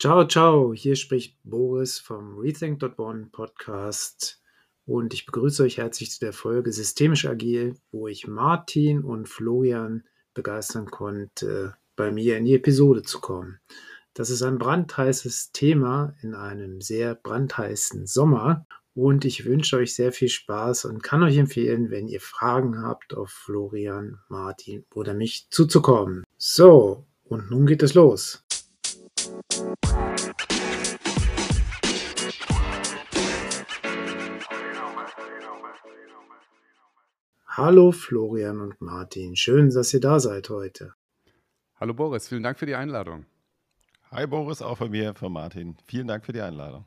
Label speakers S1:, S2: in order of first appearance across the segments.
S1: Ciao, ciao, hier spricht Boris vom Rethink.one Podcast und ich begrüße euch herzlich zu der Folge Systemisch Agil, wo ich Martin und Florian begeistern konnte, bei mir in die Episode zu kommen. Das ist ein brandheißes Thema in einem sehr brandheißen Sommer und ich wünsche euch sehr viel Spaß und kann euch empfehlen, wenn ihr Fragen habt, auf Florian, Martin oder mich zuzukommen. So, und nun geht es los. Hallo Florian und Martin, schön, dass ihr da seid heute.
S2: Hallo Boris, vielen Dank für die Einladung.
S3: Hi Boris, auch von mir, von Martin. Vielen Dank für die Einladung.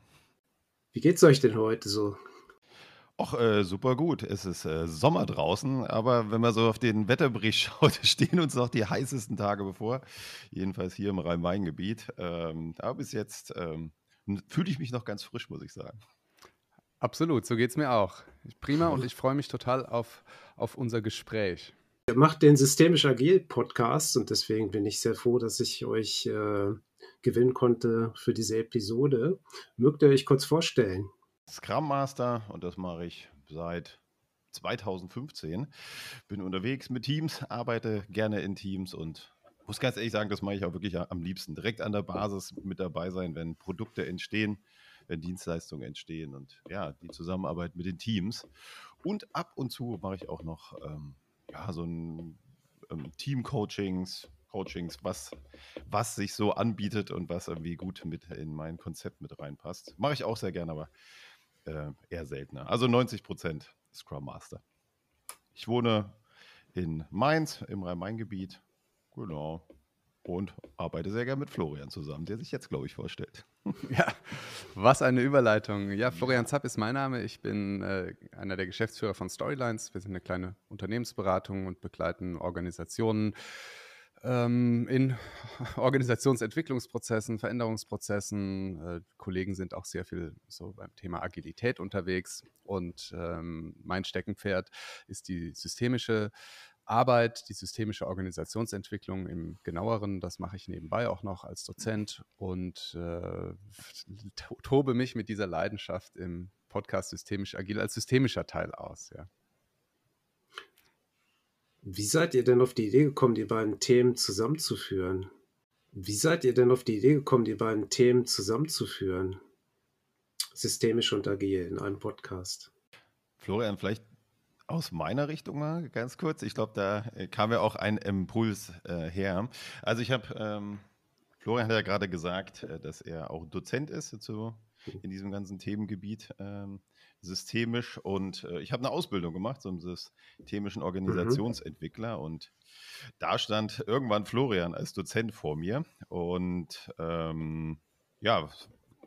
S1: Wie geht's euch denn heute so?
S3: Och, äh, super gut. Es ist äh, Sommer draußen, aber wenn man so auf den Wetterbericht schaut, stehen uns noch die heißesten Tage bevor. Jedenfalls hier im Rhein-Main-Gebiet. Ähm, aber bis jetzt ähm, fühle ich mich noch ganz frisch, muss ich sagen.
S2: Absolut, so geht es mir auch. Prima und ich freue mich total auf, auf unser Gespräch.
S1: Ihr macht den Systemisch Agil Podcast und deswegen bin ich sehr froh, dass ich euch äh, gewinnen konnte für diese Episode. Mögt ihr euch kurz vorstellen?
S3: Scrum Master und das mache ich seit 2015. Bin unterwegs mit Teams, arbeite gerne in Teams und muss ganz ehrlich sagen, das mache ich auch wirklich am liebsten. Direkt an der Basis mit dabei sein, wenn Produkte entstehen wenn Dienstleistungen entstehen und ja, die Zusammenarbeit mit den Teams. Und ab und zu mache ich auch noch ähm, ja, so ein ähm, Team-Coachings, Coachings, was, was sich so anbietet und was irgendwie gut mit in mein Konzept mit reinpasst. Mache ich auch sehr gerne, aber äh, eher seltener. Also 90 Prozent Scrum Master. Ich wohne in Mainz, im Rhein-Main-Gebiet. Genau und arbeite sehr gerne mit Florian zusammen, der sich jetzt, glaube ich, vorstellt.
S2: Ja, was eine Überleitung. Ja, Florian Zapp ist mein Name. Ich bin äh, einer der Geschäftsführer von Storylines. Wir sind eine kleine Unternehmensberatung und begleiten Organisationen ähm, in Organisationsentwicklungsprozessen, Veränderungsprozessen. Äh, Kollegen sind auch sehr viel so beim Thema Agilität unterwegs. Und ähm, mein Steckenpferd ist die systemische Arbeit, die systemische Organisationsentwicklung im genaueren, das mache ich nebenbei auch noch als Dozent und äh, tobe mich mit dieser Leidenschaft im Podcast Systemisch Agil als systemischer Teil aus. Ja.
S1: Wie seid ihr denn auf die Idee gekommen, die beiden Themen zusammenzuführen? Wie seid ihr denn auf die Idee gekommen, die beiden Themen zusammenzuführen? Systemisch und agil in einem Podcast.
S3: Florian, vielleicht aus meiner Richtung mal ganz kurz. Ich glaube, da äh, kam ja auch ein Impuls äh, her. Also ich habe, ähm, Florian hat ja gerade gesagt, äh, dass er auch Dozent ist zu, in diesem ganzen Themengebiet ähm, systemisch und äh, ich habe eine Ausbildung gemacht zum systemischen mhm. Organisationsentwickler mhm. und da stand irgendwann Florian als Dozent vor mir und ähm, ja,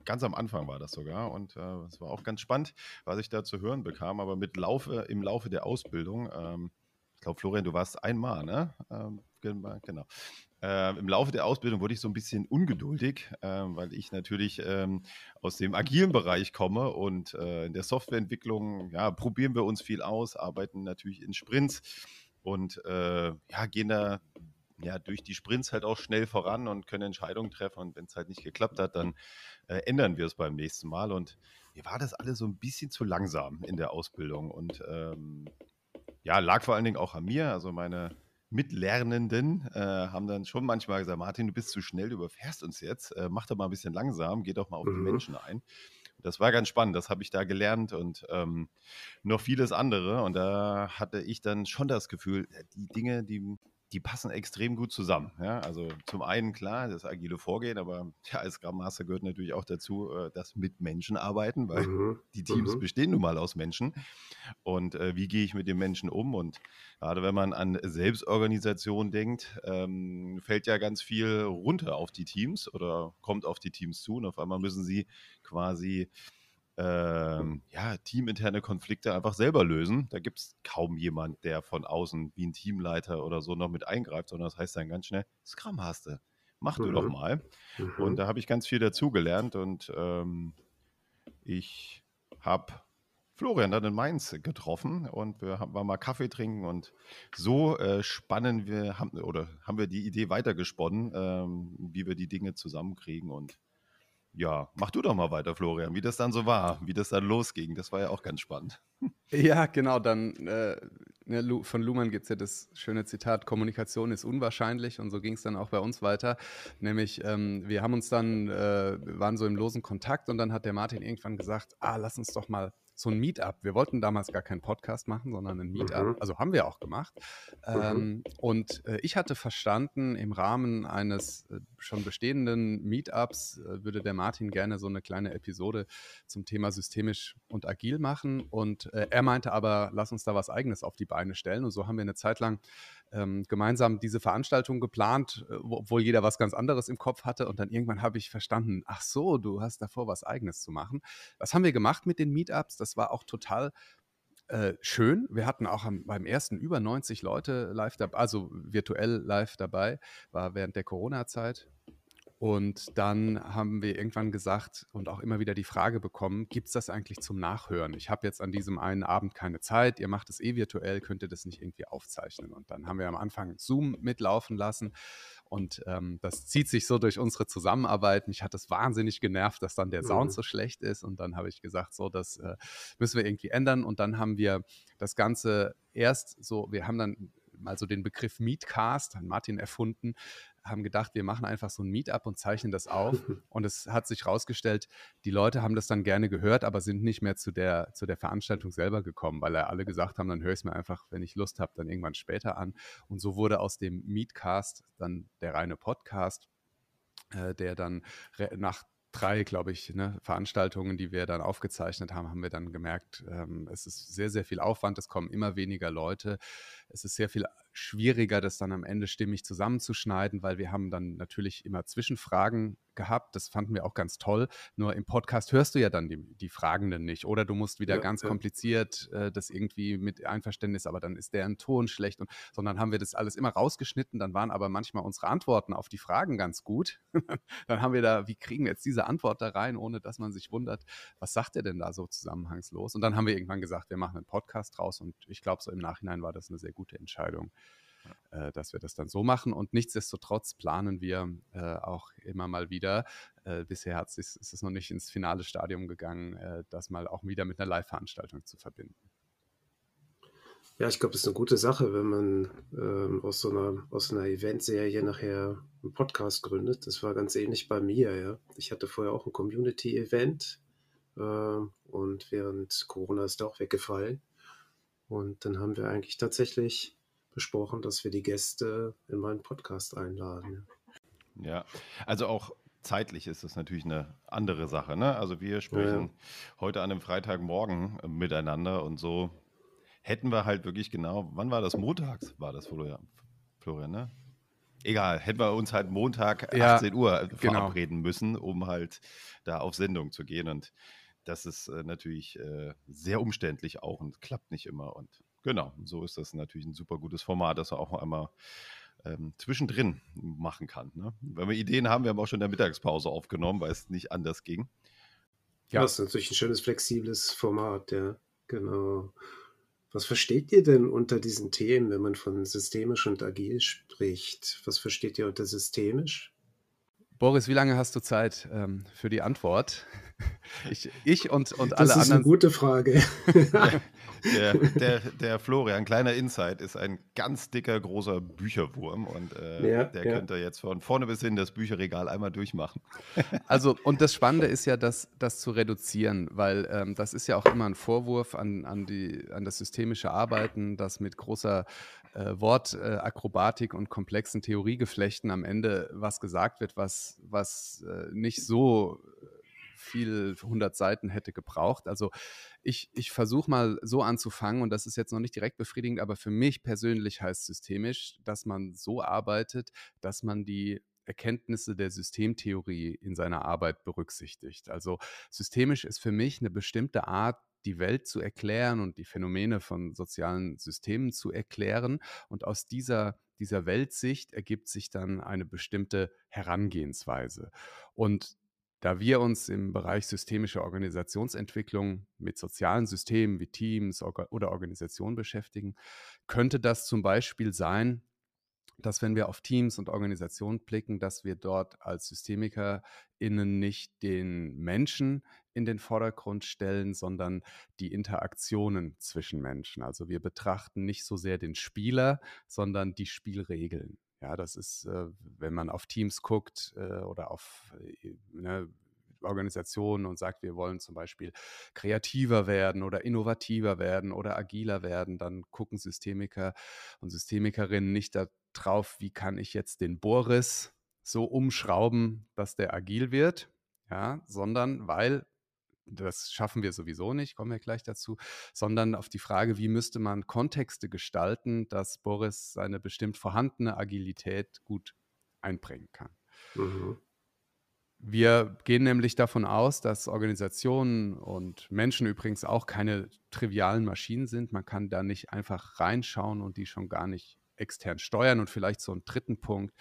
S3: ganz am Anfang war das sogar und äh, es war auch ganz spannend, was ich da zu hören bekam. Aber mit Laufe, im Laufe der Ausbildung, ähm, ich glaube, Florian, du warst einmal, ne? Ähm, genau. Äh, Im Laufe der Ausbildung wurde ich so ein bisschen ungeduldig, äh, weil ich natürlich ähm, aus dem agilen Bereich komme und äh, in der Softwareentwicklung, ja, probieren wir uns viel aus, arbeiten natürlich in Sprints und äh, ja, gehen da ja, durch die Sprints halt auch schnell voran und können Entscheidungen treffen. Und wenn es halt nicht geklappt hat, dann äh, ändern wir es beim nächsten Mal. Und mir war das alles so ein bisschen zu langsam in der Ausbildung. Und ähm, ja, lag vor allen Dingen auch an mir. Also meine Mitlernenden äh, haben dann schon manchmal gesagt, Martin, du bist zu schnell, du überfährst uns jetzt, äh, mach doch mal ein bisschen langsam, geh doch mal auf mhm. die Menschen ein. Das war ganz spannend, das habe ich da gelernt und ähm, noch vieles andere. Und da hatte ich dann schon das Gefühl, die Dinge, die die passen extrem gut zusammen. Ja? Also zum einen klar, das agile Vorgehen, aber ja, als Scrum Master gehört natürlich auch dazu, äh, das mit Menschen arbeiten, weil mhm. die Teams mhm. bestehen nun mal aus Menschen. Und äh, wie gehe ich mit den Menschen um? Und gerade wenn man an Selbstorganisation denkt, ähm, fällt ja ganz viel runter auf die Teams oder kommt auf die Teams zu und auf einmal müssen sie quasi ähm, ja, teaminterne Konflikte einfach selber lösen. Da gibt es kaum jemand, der von außen wie ein Teamleiter oder so noch mit eingreift, sondern das heißt dann ganz schnell, Scrum hast du, mach du mhm. doch mal. Mhm. Und da habe ich ganz viel dazugelernt und ähm, ich habe Florian dann in Mainz getroffen und wir haben mal Kaffee trinken und so äh, spannen wir, haben, oder haben wir die Idee weitergesponnen, ähm, wie wir die Dinge zusammenkriegen und ja, mach du doch mal weiter, Florian, wie das dann so war, wie das dann losging. Das war ja auch ganz spannend.
S2: Ja, genau. Dann äh, ne, von Luhmann gibt es ja das schöne Zitat: Kommunikation ist unwahrscheinlich. Und so ging es dann auch bei uns weiter. Nämlich, ähm, wir haben uns dann, äh, waren so im losen Kontakt und dann hat der Martin irgendwann gesagt: Ah, lass uns doch mal so ein Meetup. Wir wollten damals gar keinen Podcast machen, sondern ein Meetup. Mhm. Also haben wir auch gemacht. Mhm. Ähm, und äh, ich hatte verstanden, im Rahmen eines äh, schon bestehenden Meetups äh, würde der Martin gerne so eine kleine Episode zum Thema systemisch und agil machen. Und äh, er meinte aber, lass uns da was Eigenes auf die Beine stellen. Und so haben wir eine Zeit lang ähm, gemeinsam diese Veranstaltung geplant, äh, obwohl jeder was ganz anderes im Kopf hatte. Und dann irgendwann habe ich verstanden, ach so, du hast davor was Eigenes zu machen. Was haben wir gemacht mit den Meetups? Das war auch total äh, schön. Wir hatten auch am, beim ersten über 90 Leute live dabei, also virtuell live dabei, war während der Corona-Zeit. Und dann haben wir irgendwann gesagt und auch immer wieder die Frage bekommen, gibt es das eigentlich zum Nachhören? Ich habe jetzt an diesem einen Abend keine Zeit, ihr macht es eh virtuell, könnt ihr das nicht irgendwie aufzeichnen? Und dann haben wir am Anfang Zoom mitlaufen lassen und ähm, das zieht sich so durch unsere Zusammenarbeit. Mich hat es wahnsinnig genervt, dass dann der Sound mhm. so schlecht ist. Und dann habe ich gesagt, so, das äh, müssen wir irgendwie ändern. Und dann haben wir das Ganze erst so, wir haben dann mal so den Begriff Meetcast, an Martin erfunden, haben gedacht, wir machen einfach so ein Meetup und zeichnen das auf. Und es hat sich herausgestellt, die Leute haben das dann gerne gehört, aber sind nicht mehr zu der, zu der Veranstaltung selber gekommen, weil alle gesagt haben, dann höre ich es mir einfach, wenn ich Lust habe, dann irgendwann später an. Und so wurde aus dem Meetcast dann der reine Podcast, äh, der dann nach drei, glaube ich, ne, Veranstaltungen, die wir dann aufgezeichnet haben, haben wir dann gemerkt, ähm, es ist sehr, sehr viel Aufwand, es kommen immer weniger Leute, es ist sehr viel schwieriger, das dann am Ende stimmig zusammenzuschneiden, weil wir haben dann natürlich immer Zwischenfragen gehabt. Das fanden wir auch ganz toll. Nur im Podcast hörst du ja dann die, die Fragenden nicht. Oder du musst wieder ja, ganz ja. kompliziert äh, das irgendwie mit Einverständnis, aber dann ist deren Ton schlecht. Und, sondern haben wir das alles immer rausgeschnitten. Dann waren aber manchmal unsere Antworten auf die Fragen ganz gut. dann haben wir da, wie kriegen wir jetzt diese Antwort da rein, ohne dass man sich wundert, was sagt er denn da so zusammenhangslos? Und dann haben wir irgendwann gesagt, wir machen einen Podcast draus. Und ich glaube, so im Nachhinein war das eine sehr gute Entscheidung äh, dass wir das dann so machen. Und nichtsdestotrotz planen wir äh, auch immer mal wieder, äh, bisher hat ist es noch nicht ins finale Stadium gegangen, äh, das mal auch wieder mit einer Live-Veranstaltung zu verbinden.
S1: Ja, ich glaube, das ist eine gute Sache, wenn man ähm, aus so einer, aus einer Eventserie nachher einen Podcast gründet. Das war ganz ähnlich bei mir, ja. Ich hatte vorher auch ein Community-Event äh, und während Corona ist der auch weggefallen. Und dann haben wir eigentlich tatsächlich besprochen, dass wir die Gäste in meinen Podcast einladen.
S3: Ja, also auch zeitlich ist das natürlich eine andere Sache. Ne? Also wir sprechen ja. heute an einem Freitagmorgen äh, miteinander und so hätten wir halt wirklich genau, wann war das? Montags war das, Florian, Florian ne? Egal, hätten wir uns halt Montag ja, 18 Uhr genau. verabreden müssen, um halt da auf Sendung zu gehen. Und das ist äh, natürlich äh, sehr umständlich auch und klappt nicht immer. Und Genau, so ist das natürlich ein super gutes Format, das er auch einmal ähm, zwischendrin machen kann. Ne? Wenn wir Ideen haben, wir haben auch schon in der Mittagspause aufgenommen, weil es nicht anders ging.
S1: Ja, das ist natürlich ein schönes, flexibles Format, ja, genau. Was versteht ihr denn unter diesen Themen, wenn man von systemisch und agil spricht? Was versteht ihr unter systemisch?
S2: Boris, wie lange hast du Zeit ähm, für die Antwort? Ich, ich und, und alle anderen.
S1: Das ist eine gute Frage.
S3: der, der, der, Florian, kleiner Insight, ist ein ganz dicker, großer Bücherwurm und äh, ja, der ja. könnte jetzt von vorne bis hin das Bücherregal einmal durchmachen.
S2: Also, und das Spannende ist ja, das, das zu reduzieren, weil ähm, das ist ja auch immer ein Vorwurf an, an, die, an das systemische Arbeiten, das mit großer äh, Wortakrobatik äh, und komplexen Theoriegeflechten am Ende was gesagt wird, was, was äh, nicht so viel 100 Seiten hätte gebraucht. Also ich, ich versuche mal so anzufangen und das ist jetzt noch nicht direkt befriedigend, aber für mich persönlich heißt systemisch, dass man so arbeitet, dass man die Erkenntnisse der Systemtheorie in seiner Arbeit berücksichtigt. Also systemisch ist für mich eine bestimmte Art, die Welt zu erklären und die Phänomene von sozialen Systemen zu erklären. Und aus dieser, dieser Weltsicht ergibt sich dann eine bestimmte Herangehensweise. Und da wir uns im Bereich systemische Organisationsentwicklung mit sozialen Systemen wie Teams oder Organisationen beschäftigen, könnte das zum Beispiel sein, dass wenn wir auf Teams und Organisationen blicken, dass wir dort als SystemikerInnen nicht den Menschen in den Vordergrund stellen, sondern die Interaktionen zwischen Menschen. Also wir betrachten nicht so sehr den Spieler, sondern die Spielregeln. Ja, das ist, äh, wenn man auf Teams guckt äh, oder auf äh, ne, Organisationen und sagt, wir wollen zum Beispiel kreativer werden oder innovativer werden oder agiler werden, dann gucken Systemiker und Systemikerinnen nicht darauf, wie kann ich jetzt den Boris so umschrauben, dass der agil wird, ja, sondern weil das schaffen wir sowieso nicht, kommen wir gleich dazu, sondern auf die Frage, wie müsste man Kontexte gestalten, dass Boris seine bestimmt vorhandene Agilität gut einbringen kann. Mhm. Wir gehen nämlich davon aus, dass Organisationen und Menschen übrigens auch keine trivialen Maschinen sind. Man kann da nicht einfach reinschauen und die schon gar nicht extern steuern. Und vielleicht so einen dritten Punkt,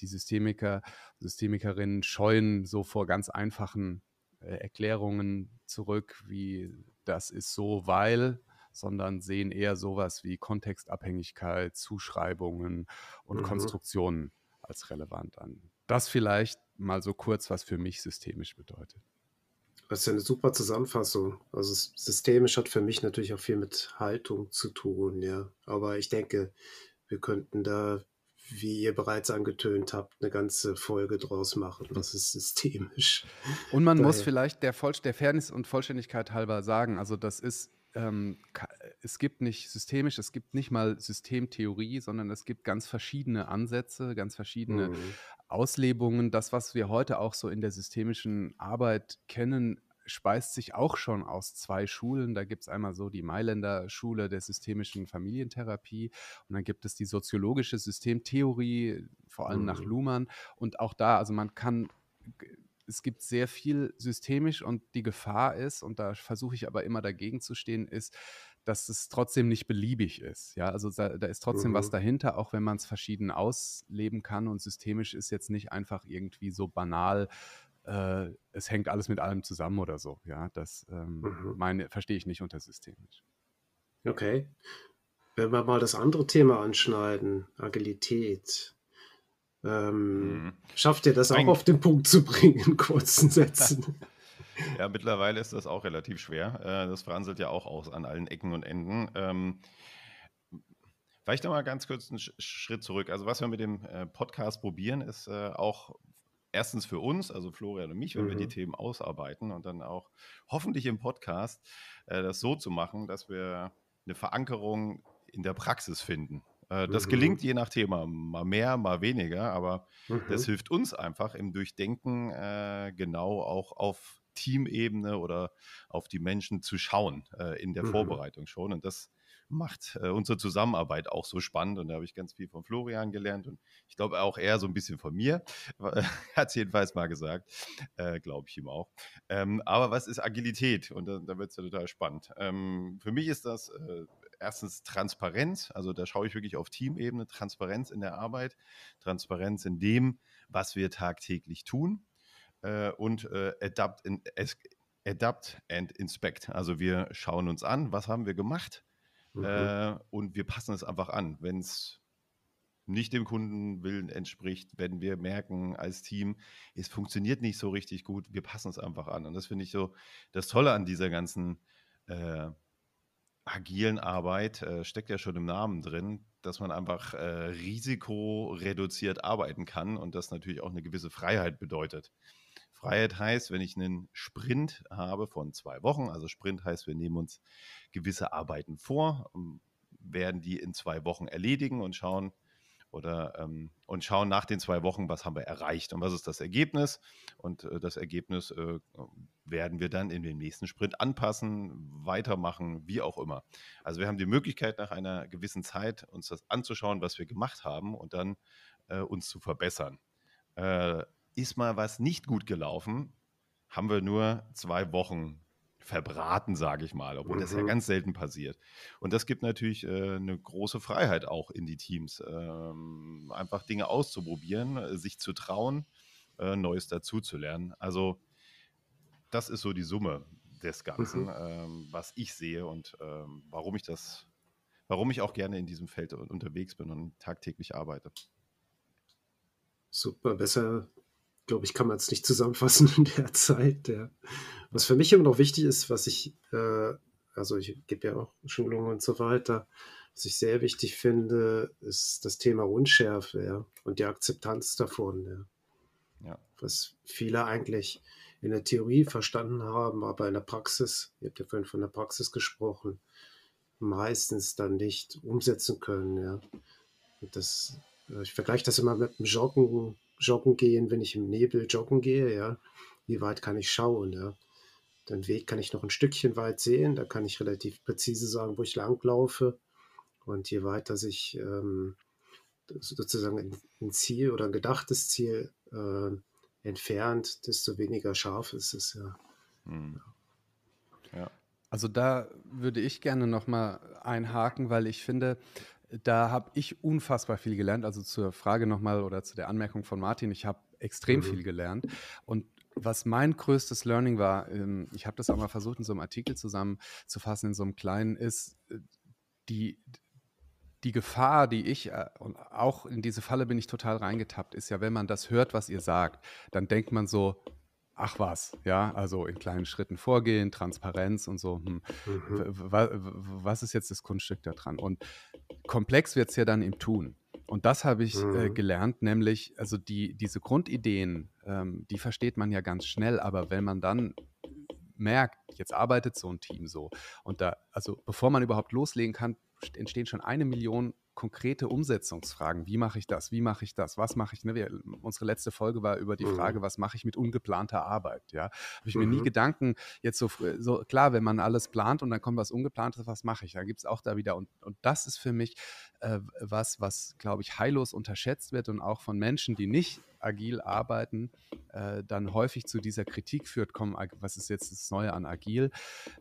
S2: die Systemiker, Systemikerinnen scheuen so vor ganz einfachen Erklärungen zurück, wie das ist so, weil, sondern sehen eher sowas wie Kontextabhängigkeit, Zuschreibungen und mhm. Konstruktionen als relevant an. Das vielleicht mal so kurz, was für mich systemisch bedeutet.
S1: Das ist ja eine super Zusammenfassung. Also systemisch hat für mich natürlich auch viel mit Haltung zu tun, ja. Aber ich denke, wir könnten da wie ihr bereits angetönt habt, eine ganze Folge draus machen. Das ist systemisch.
S2: Und man Daher. muss vielleicht der, Voll der Fairness und Vollständigkeit halber sagen, also das ist, ähm, es gibt nicht systemisch, es gibt nicht mal Systemtheorie, sondern es gibt ganz verschiedene Ansätze, ganz verschiedene mhm. Auslebungen. Das, was wir heute auch so in der systemischen Arbeit kennen, speist sich auch schon aus zwei Schulen. Da gibt es einmal so die Mailänder Schule der systemischen Familientherapie und dann gibt es die soziologische Systemtheorie, vor allem mhm. nach Luhmann. Und auch da, also man kann es gibt sehr viel systemisch und die Gefahr ist, und da versuche ich aber immer dagegen zu stehen, ist, dass es trotzdem nicht beliebig ist. Ja, also da, da ist trotzdem mhm. was dahinter, auch wenn man es verschieden ausleben kann und systemisch ist jetzt nicht einfach irgendwie so banal äh, es hängt alles mit allem zusammen oder so. Ja, das ähm, mhm. meine, verstehe ich nicht unter systemisch.
S1: Okay. Wenn wir mal das andere Thema anschneiden, Agilität. Ähm, mhm. Schafft ihr das auch auf den Punkt zu bringen in kurzen Sätzen?
S3: ja, mittlerweile ist das auch relativ schwer. Äh, das franselt ja auch aus an allen Ecken und Enden. Ähm, Vielleicht noch mal ganz kurz einen Schritt zurück. Also was wir mit dem äh, Podcast probieren, ist äh, auch erstens für uns, also Florian und mich, wenn mhm. wir die mhm. Themen ausarbeiten und dann auch hoffentlich im Podcast äh, das so zu machen, dass wir eine Verankerung in der Praxis finden. Äh, das mhm. gelingt je nach Thema, mal mehr, mal weniger, aber mhm. das hilft uns einfach im Durchdenken äh, genau auch auf Teamebene oder auf die Menschen zu schauen äh, in der mhm. Vorbereitung schon. Und das macht äh, unsere Zusammenarbeit auch so spannend. Und da habe ich ganz viel von Florian gelernt und ich glaube auch eher so ein bisschen von mir. Hat es jedenfalls mal gesagt, äh, glaube ich ihm auch. Ähm, aber was ist Agilität? Und da, da wird es ja total spannend. Ähm, für mich ist das äh, erstens Transparenz, also da schaue ich wirklich auf Teamebene, Transparenz in der Arbeit, Transparenz in dem, was wir tagtäglich tun äh, und äh, adapt, in, adapt and inspect. Also wir schauen uns an, was haben wir gemacht, Mhm. Äh, und wir passen es einfach an. Wenn es nicht dem Kundenwillen entspricht, wenn wir merken als Team, es funktioniert nicht so richtig gut, wir passen es einfach an. Und das finde ich so das Tolle an dieser ganzen äh, agilen Arbeit, äh, steckt ja schon im Namen drin, dass man einfach äh, risikoreduziert arbeiten kann und das natürlich auch eine gewisse Freiheit bedeutet. Freiheit heißt, wenn ich einen Sprint habe von zwei Wochen, also Sprint heißt, wir nehmen uns gewisse Arbeiten vor, ähm, werden die in zwei Wochen erledigen und schauen oder ähm, und schauen nach den zwei Wochen, was haben wir erreicht und was ist das Ergebnis. Und äh, das Ergebnis äh, werden wir dann in den nächsten Sprint anpassen, weitermachen, wie auch immer. Also wir haben die Möglichkeit, nach einer gewissen Zeit uns das anzuschauen, was wir gemacht haben und dann äh, uns zu verbessern. Ist mal was nicht gut gelaufen, haben wir nur zwei Wochen verbraten, sage ich mal, obwohl mhm. das ja mhm. ganz selten passiert. Und das gibt natürlich äh, eine große Freiheit auch in die Teams, ähm, einfach Dinge auszuprobieren, äh, sich zu trauen, äh, Neues dazuzulernen. Also das ist so die Summe des Ganzen, mhm. ähm, was ich sehe und ähm, warum ich das, warum ich auch gerne in diesem Feld unterwegs bin und tagtäglich arbeite.
S1: super. Besser, glaube ich, kann man es nicht zusammenfassen in der Zeit. Ja. Was für mich immer noch wichtig ist, was ich, äh, also ich gebe ja auch Schulungen und so weiter, was ich sehr wichtig finde, ist das Thema Unschärfe ja, und die Akzeptanz davon. Ja. Was viele eigentlich in der Theorie verstanden haben, aber in der Praxis, ihr habt ja vorhin von der Praxis gesprochen, meistens dann nicht umsetzen können. Ja. Und das, äh, ich vergleiche das immer mit dem Joggen, Joggen gehen, wenn ich im Nebel joggen gehe, ja. Wie weit kann ich schauen, ja. Den Weg kann ich noch ein Stückchen weit sehen, da kann ich relativ präzise sagen, wo ich langlaufe. Und je weiter sich ähm, sozusagen ein, Ziel oder ein gedachtes Ziel äh, entfernt, desto weniger scharf ist es ja. Hm.
S2: ja. Also da würde ich gerne nochmal einhaken, weil ich finde, da habe ich unfassbar viel gelernt. Also zur Frage nochmal oder zu der Anmerkung von Martin, ich habe extrem mhm. viel gelernt. Und was mein größtes Learning war, ähm, ich habe das auch mal versucht in so einem Artikel zusammenzufassen, in so einem kleinen, ist äh, die, die Gefahr, die ich, äh, und auch in diese Falle bin ich total reingetappt, ist ja, wenn man das hört, was ihr sagt, dann denkt man so, ach was, ja, also in kleinen Schritten vorgehen, Transparenz und so. Hm. Mhm. Was ist jetzt das Kunststück da dran? Und komplex wird es ja dann im Tun. Und das habe ich äh, mhm. äh, gelernt, nämlich, also die, diese Grundideen, ähm, die versteht man ja ganz schnell, aber wenn man dann merkt, jetzt arbeitet so ein Team so und da, also bevor man überhaupt loslegen kann, entstehen schon eine Million konkrete Umsetzungsfragen. Wie mache ich das? Wie mache ich das? Was mache ich? Ne? Wir, unsere letzte Folge war über die mhm. Frage, was mache ich mit ungeplanter Arbeit? Ja, habe ich mhm. mir nie mhm. Gedanken jetzt so, so klar, wenn man alles plant und dann kommt was Ungeplantes, was mache ich? Da gibt es auch da wieder und, und das ist für mich äh, was, was glaube ich heillos unterschätzt wird und auch von Menschen, die nicht agil arbeiten, äh, dann häufig zu dieser Kritik führt, komm, was ist jetzt das Neue an agil,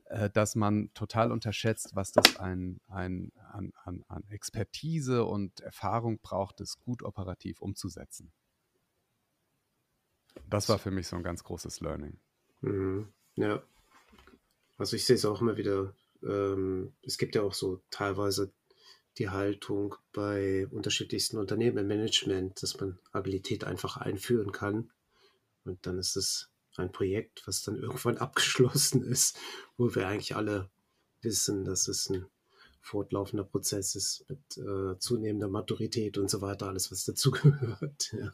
S2: äh, dass man total unterschätzt, was das ein, ein, an, an, an Expertise und Erfahrung braucht, das gut operativ umzusetzen. Das war für mich so ein ganz großes Learning.
S1: Mhm. Ja. Also ich sehe es auch immer wieder. Ähm, es gibt ja auch so teilweise die Haltung bei unterschiedlichsten Unternehmen im Management, dass man Agilität einfach einführen kann. Und dann ist es ein Projekt, was dann irgendwann abgeschlossen ist, wo wir eigentlich alle wissen, dass es ein fortlaufender Prozess ist mit äh, zunehmender Maturität und so weiter, alles, was dazugehört. Ja.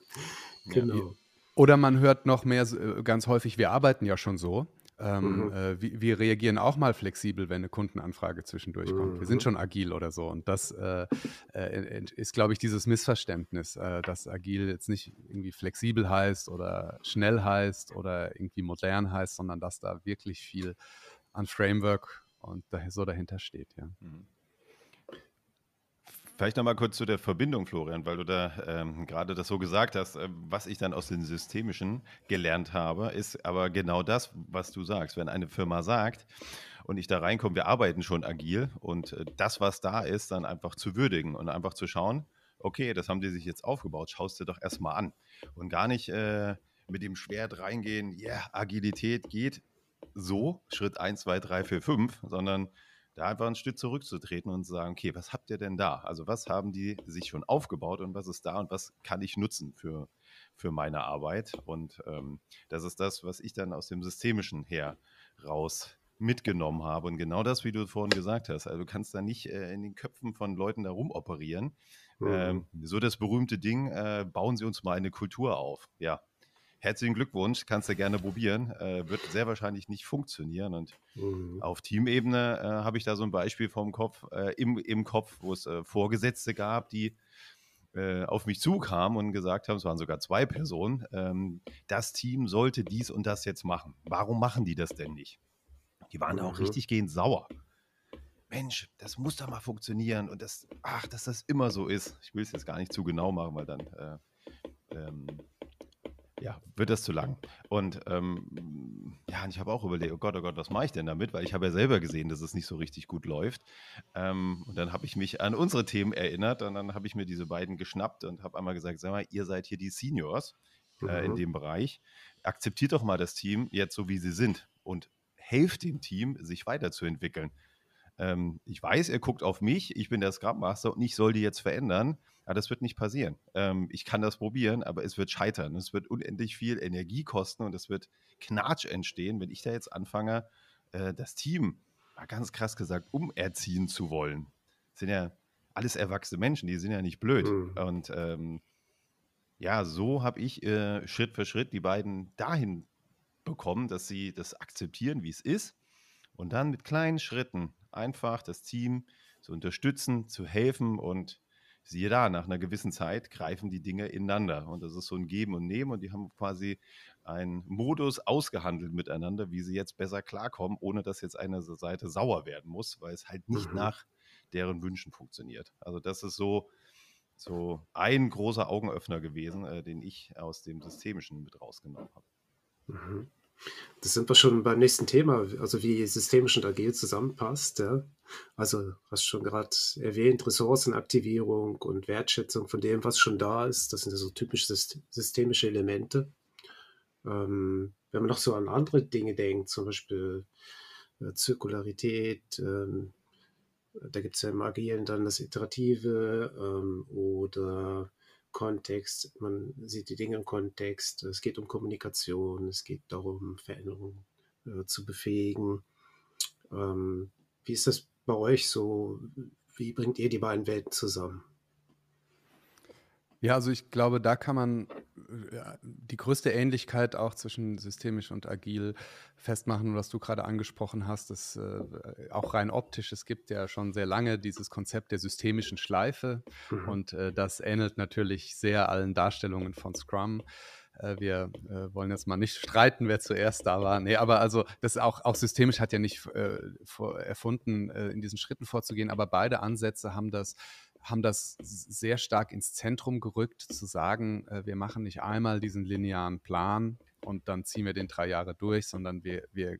S2: Genau. Oder man hört noch mehr äh, ganz häufig, wir arbeiten ja schon so. Ähm, mhm. äh, wir, wir, reagieren auch mal flexibel, wenn eine Kundenanfrage zwischendurch mhm. kommt. Wir sind mhm. schon agil oder so. Und das äh, äh, ist, glaube ich, dieses Missverständnis, äh, dass agil jetzt nicht irgendwie flexibel heißt oder schnell heißt oder irgendwie modern heißt, sondern dass da wirklich viel an Framework und so dahinter steht. Ja. Mhm.
S3: Vielleicht nochmal kurz zu der Verbindung, Florian, weil du da ähm, gerade das so gesagt hast. Äh, was ich dann aus den Systemischen gelernt habe, ist aber genau das, was du sagst. Wenn eine Firma sagt und ich da reinkomme, wir arbeiten schon agil und äh, das, was da ist, dann einfach zu würdigen und einfach zu schauen, okay, das haben die sich jetzt aufgebaut, schaust dir doch erstmal an. Und gar nicht äh, mit dem Schwert reingehen, ja, yeah, Agilität geht so, Schritt 1, 2, 3, 4, 5, sondern da einfach ein Stück zurückzutreten und zu sagen, okay, was habt ihr denn da? Also was haben die sich schon aufgebaut und was ist da und was kann ich nutzen für, für meine Arbeit? Und ähm, das ist das, was ich dann aus dem Systemischen her raus mitgenommen habe. Und genau das, wie du vorhin gesagt hast. Also du kannst da nicht äh, in den Köpfen von Leuten da rumoperieren. Mhm. Ähm, so das berühmte Ding, äh, bauen sie uns mal eine Kultur auf. Ja, herzlichen Glückwunsch, kannst du gerne probieren. Äh, wird sehr wahrscheinlich nicht funktionieren. Und mhm. auf Teamebene äh, habe ich da so ein Beispiel vom Kopf, äh, im, im Kopf, wo es äh, Vorgesetzte gab, die äh, auf mich zukamen und gesagt haben, es waren sogar zwei Personen, ähm, das Team sollte dies und das jetzt machen. Warum machen die das denn nicht? Die waren mhm. auch richtig gehend sauer. Mensch, das muss doch mal funktionieren und das, ach, dass das immer so ist. Ich will es jetzt gar nicht zu genau machen, weil dann äh, ähm, ja, wird das zu lang. Und ähm, ja, ich habe auch überlegt, oh Gott, oh Gott, was mache ich denn damit? Weil ich habe ja selber gesehen, dass es nicht so richtig gut läuft. Ähm, und dann habe ich mich an unsere Themen erinnert und dann habe ich mir diese beiden geschnappt und habe einmal gesagt, sag mal, ihr seid hier die Seniors äh, mhm. in dem Bereich. Akzeptiert doch mal das Team jetzt so, wie sie sind und helft dem Team, sich weiterzuentwickeln. Ähm, ich weiß, er guckt auf mich, ich bin der Scrum Master und ich soll die jetzt verändern. Aber das wird nicht passieren. Ähm, ich kann das probieren, aber es wird scheitern. Es wird unendlich viel Energie kosten und es wird Knatsch entstehen, wenn ich da jetzt anfange, äh, das Team, mal ganz krass gesagt, umerziehen zu wollen. Das sind ja alles erwachsene Menschen, die sind ja nicht blöd. Mhm. Und ähm, ja, so habe ich äh, Schritt für Schritt die beiden dahin bekommen, dass sie das akzeptieren, wie es ist. Und dann mit kleinen Schritten einfach das Team zu unterstützen, zu helfen und siehe da, nach einer gewissen Zeit greifen die Dinge ineinander. Und das ist so ein Geben und Nehmen und die haben quasi einen Modus ausgehandelt miteinander, wie sie jetzt besser klarkommen, ohne dass jetzt eine Seite sauer werden muss, weil es halt nicht mhm. nach deren Wünschen funktioniert. Also das ist so, so ein großer Augenöffner gewesen, äh, den ich aus dem Systemischen mit rausgenommen habe.
S1: Mhm. Das sind wir schon beim nächsten Thema, also wie systemisch und agil zusammenpasst. Ja? Also hast schon gerade erwähnt, Ressourcenaktivierung und Wertschätzung von dem, was schon da ist. Das sind ja so typische systemische Elemente. Ähm, wenn man noch so an andere Dinge denkt, zum Beispiel äh, Zirkularität, ähm, da gibt es ja im Agilen dann das Iterative ähm, oder Kontext, man sieht die Dinge im Kontext, es geht um Kommunikation, es geht darum, Veränderungen äh, zu befähigen. Ähm, wie ist das bei euch so? Wie bringt ihr die beiden Welten zusammen?
S2: Ja, also ich glaube, da kann man die größte Ähnlichkeit auch zwischen systemisch und agil festmachen, was du gerade angesprochen hast, ist äh, auch rein optisch. Es gibt ja schon sehr lange dieses Konzept der systemischen Schleife mhm. und äh, das ähnelt natürlich sehr allen Darstellungen von Scrum. Äh, wir äh, wollen jetzt mal nicht streiten, wer zuerst da war. Nee, aber also das auch, auch systemisch hat ja nicht äh, vor, erfunden, in diesen Schritten vorzugehen, aber beide Ansätze haben das haben das sehr stark ins Zentrum gerückt, zu sagen, äh, wir machen nicht einmal diesen linearen Plan und dann ziehen wir den drei Jahre durch, sondern wir, wir,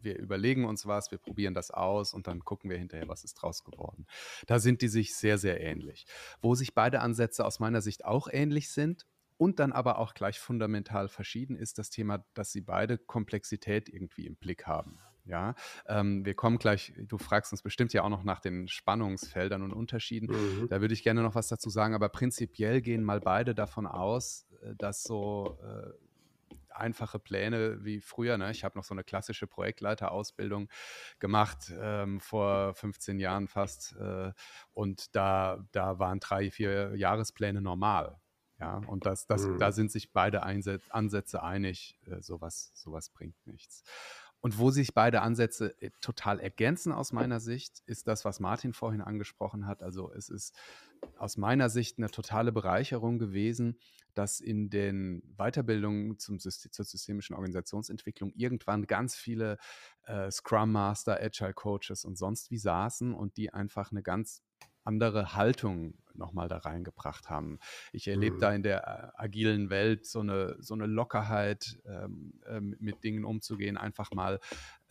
S2: wir überlegen uns was, wir probieren das aus und dann gucken wir hinterher, was ist draus geworden. Da sind die sich sehr, sehr ähnlich. Wo sich beide Ansätze aus meiner Sicht auch ähnlich sind, und dann aber auch gleich fundamental verschieden ist das Thema, dass sie beide Komplexität irgendwie im Blick haben. Ja, ähm, wir kommen gleich, du fragst uns bestimmt ja auch noch nach den Spannungsfeldern und Unterschieden. Mhm. Da würde ich gerne noch was dazu sagen, aber prinzipiell gehen mal beide davon aus, äh, dass so äh, einfache Pläne wie früher. Ne? Ich habe noch so eine klassische Projektleiterausbildung gemacht ähm, vor 15 Jahren fast. Äh, und da, da waren drei, vier Jahrespläne normal. Ja, und das, das, mhm. da sind sich beide Einsätze, Ansätze einig, äh, sowas, sowas bringt nichts. Und wo sich beide Ansätze äh, total ergänzen aus meiner Sicht, ist das, was Martin vorhin angesprochen hat. Also es ist aus meiner Sicht eine totale Bereicherung gewesen, dass in den Weiterbildungen zum zur systemischen Organisationsentwicklung irgendwann ganz viele äh, Scrum Master, Agile Coaches und sonst wie saßen und die einfach eine ganz andere Haltung nochmal da reingebracht haben. Ich erlebe mhm. da in der äh, agilen Welt so eine, so eine Lockerheit, ähm, äh, mit Dingen umzugehen, einfach mal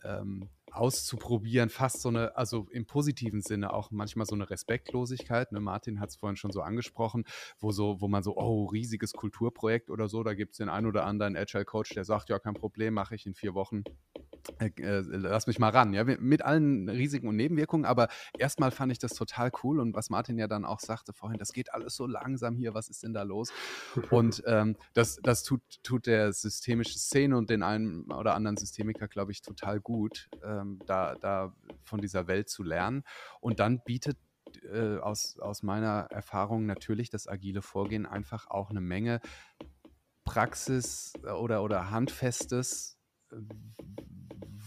S2: ähm, auszuprobieren, fast so eine, also im positiven Sinne auch manchmal so eine Respektlosigkeit. Ne? Martin hat es vorhin schon so angesprochen, wo so, wo man so, oh, riesiges Kulturprojekt oder so, da gibt es den einen oder anderen Agile Coach, der sagt, ja, kein Problem, mache ich in vier Wochen. Äh, äh, lass mich mal ran, ja, mit allen Risiken und Nebenwirkungen, aber erstmal fand ich das total cool und was Martin ja dann auch sagte vorhin, das geht alles so langsam hier, was ist denn da los? Und ähm, das, das tut, tut der systemische Szene und den einen oder anderen Systemiker, glaube ich, total gut. Äh, ähm, da, da von dieser Welt zu lernen. Und dann bietet äh, aus, aus meiner Erfahrung natürlich das agile Vorgehen einfach auch eine Menge Praxis äh, oder, oder Handfestes,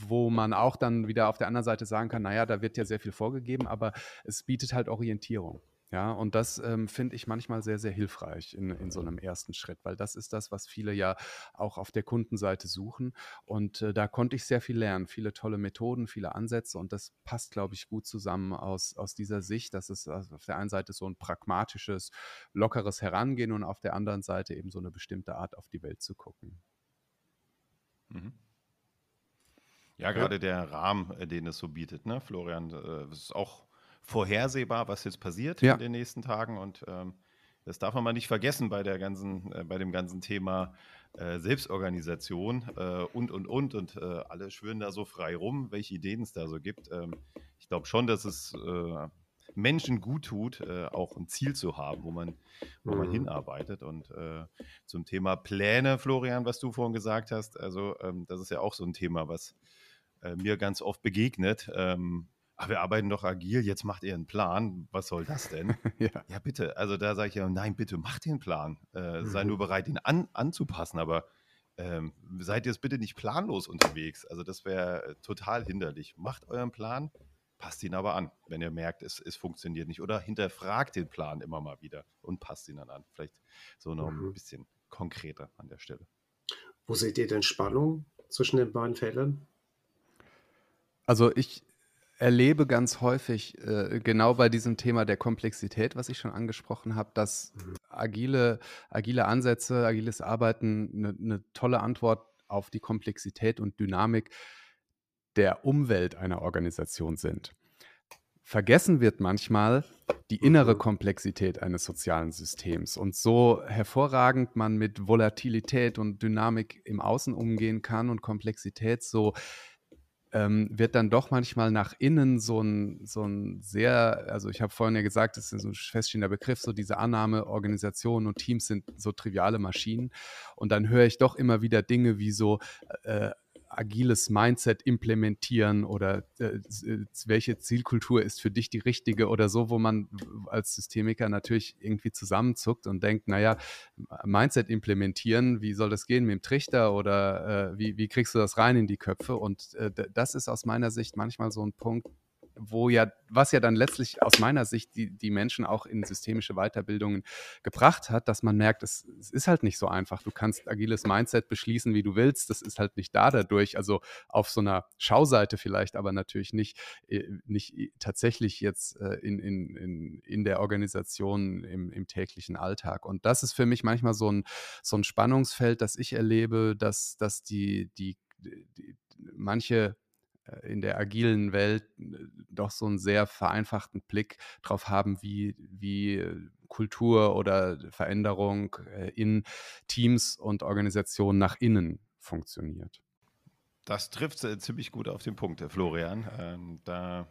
S2: wo man auch dann wieder auf der anderen Seite sagen kann, naja, da wird ja sehr viel vorgegeben, aber es bietet halt Orientierung. Ja, und das ähm, finde ich manchmal sehr, sehr hilfreich in, in so einem ersten Schritt, weil das ist das, was viele ja auch auf der Kundenseite suchen. Und äh, da konnte ich sehr viel lernen, viele tolle Methoden, viele Ansätze und das passt, glaube ich, gut zusammen aus, aus dieser Sicht, dass es also auf der einen Seite so ein pragmatisches, lockeres Herangehen und auf der anderen Seite eben so eine bestimmte Art auf die Welt zu gucken.
S3: Mhm. Ja, gerade ja. der Rahmen, äh, den es so bietet, ne, Florian, äh, ist auch vorhersehbar, was jetzt passiert ja. in den nächsten Tagen. Und ähm, das darf man mal nicht vergessen bei der ganzen, äh, bei dem ganzen Thema äh, Selbstorganisation äh, und und und und äh, alle schwören da so frei rum, welche Ideen es da so gibt. Ähm, ich glaube schon, dass es Menschen gut tut, auch ein Ziel zu haben, wo man, wo mhm. man hinarbeitet. Und zum Thema Pläne, Florian, was du vorhin gesagt hast, also ähm, das ist ja auch so ein Thema, was mir ganz oft begegnet. Ähm, aber wir arbeiten doch agil, jetzt macht ihr einen Plan. Was soll das denn? ja. ja. bitte. Also da sage ich ja, nein, bitte macht den Plan. Äh, mhm. Sei nur bereit, ihn an, anzupassen, aber ähm, seid jetzt bitte nicht planlos unterwegs. Also das wäre äh, total hinderlich. Macht euren Plan, passt ihn aber an, wenn ihr merkt, es, es funktioniert nicht. Oder hinterfragt den Plan immer mal wieder und passt ihn dann an. Vielleicht so noch mhm. ein bisschen konkreter an der Stelle.
S1: Wo seht ihr denn Spannung zwischen den beiden Feldern?
S2: Also ich, erlebe ganz häufig, äh, genau bei diesem Thema der Komplexität, was ich schon angesprochen habe, dass mhm. agile, agile Ansätze, agiles Arbeiten eine ne tolle Antwort auf die Komplexität und Dynamik der Umwelt einer Organisation sind. Vergessen wird manchmal die innere mhm. Komplexität eines sozialen Systems und so hervorragend man mit Volatilität und Dynamik im Außen umgehen kann und Komplexität so ähm, wird dann doch manchmal nach innen so ein, so ein sehr, also ich habe vorhin ja gesagt, das ist so ein feststehender Begriff, so diese Annahme, Organisationen und Teams sind so triviale Maschinen. Und dann höre ich doch immer wieder Dinge wie so, äh, agiles Mindset implementieren oder äh, äh, welche Zielkultur ist für dich die richtige oder so, wo man als Systemiker natürlich irgendwie zusammenzuckt und denkt, naja, Mindset implementieren, wie soll das gehen mit dem Trichter oder äh, wie, wie kriegst du das rein in die Köpfe? Und äh, das ist aus meiner Sicht manchmal so ein Punkt, wo ja, was ja dann letztlich aus meiner Sicht die, die Menschen auch in systemische Weiterbildungen gebracht hat, dass man merkt, es, es ist halt nicht so einfach. Du kannst agiles Mindset beschließen, wie du willst. Das ist halt nicht da dadurch. Also auf so einer Schauseite vielleicht, aber natürlich nicht, äh, nicht tatsächlich jetzt äh, in, in, in, in der Organisation im, im täglichen Alltag. Und das ist für mich manchmal so ein, so ein Spannungsfeld, das ich erlebe, dass, dass die, die, die manche in der agilen Welt äh, doch so einen sehr vereinfachten Blick drauf haben, wie, wie äh, Kultur oder Veränderung in Teams und Organisationen nach innen funktioniert.
S3: Das trifft ziemlich gut auf den Punkt, Florian. Ähm, da,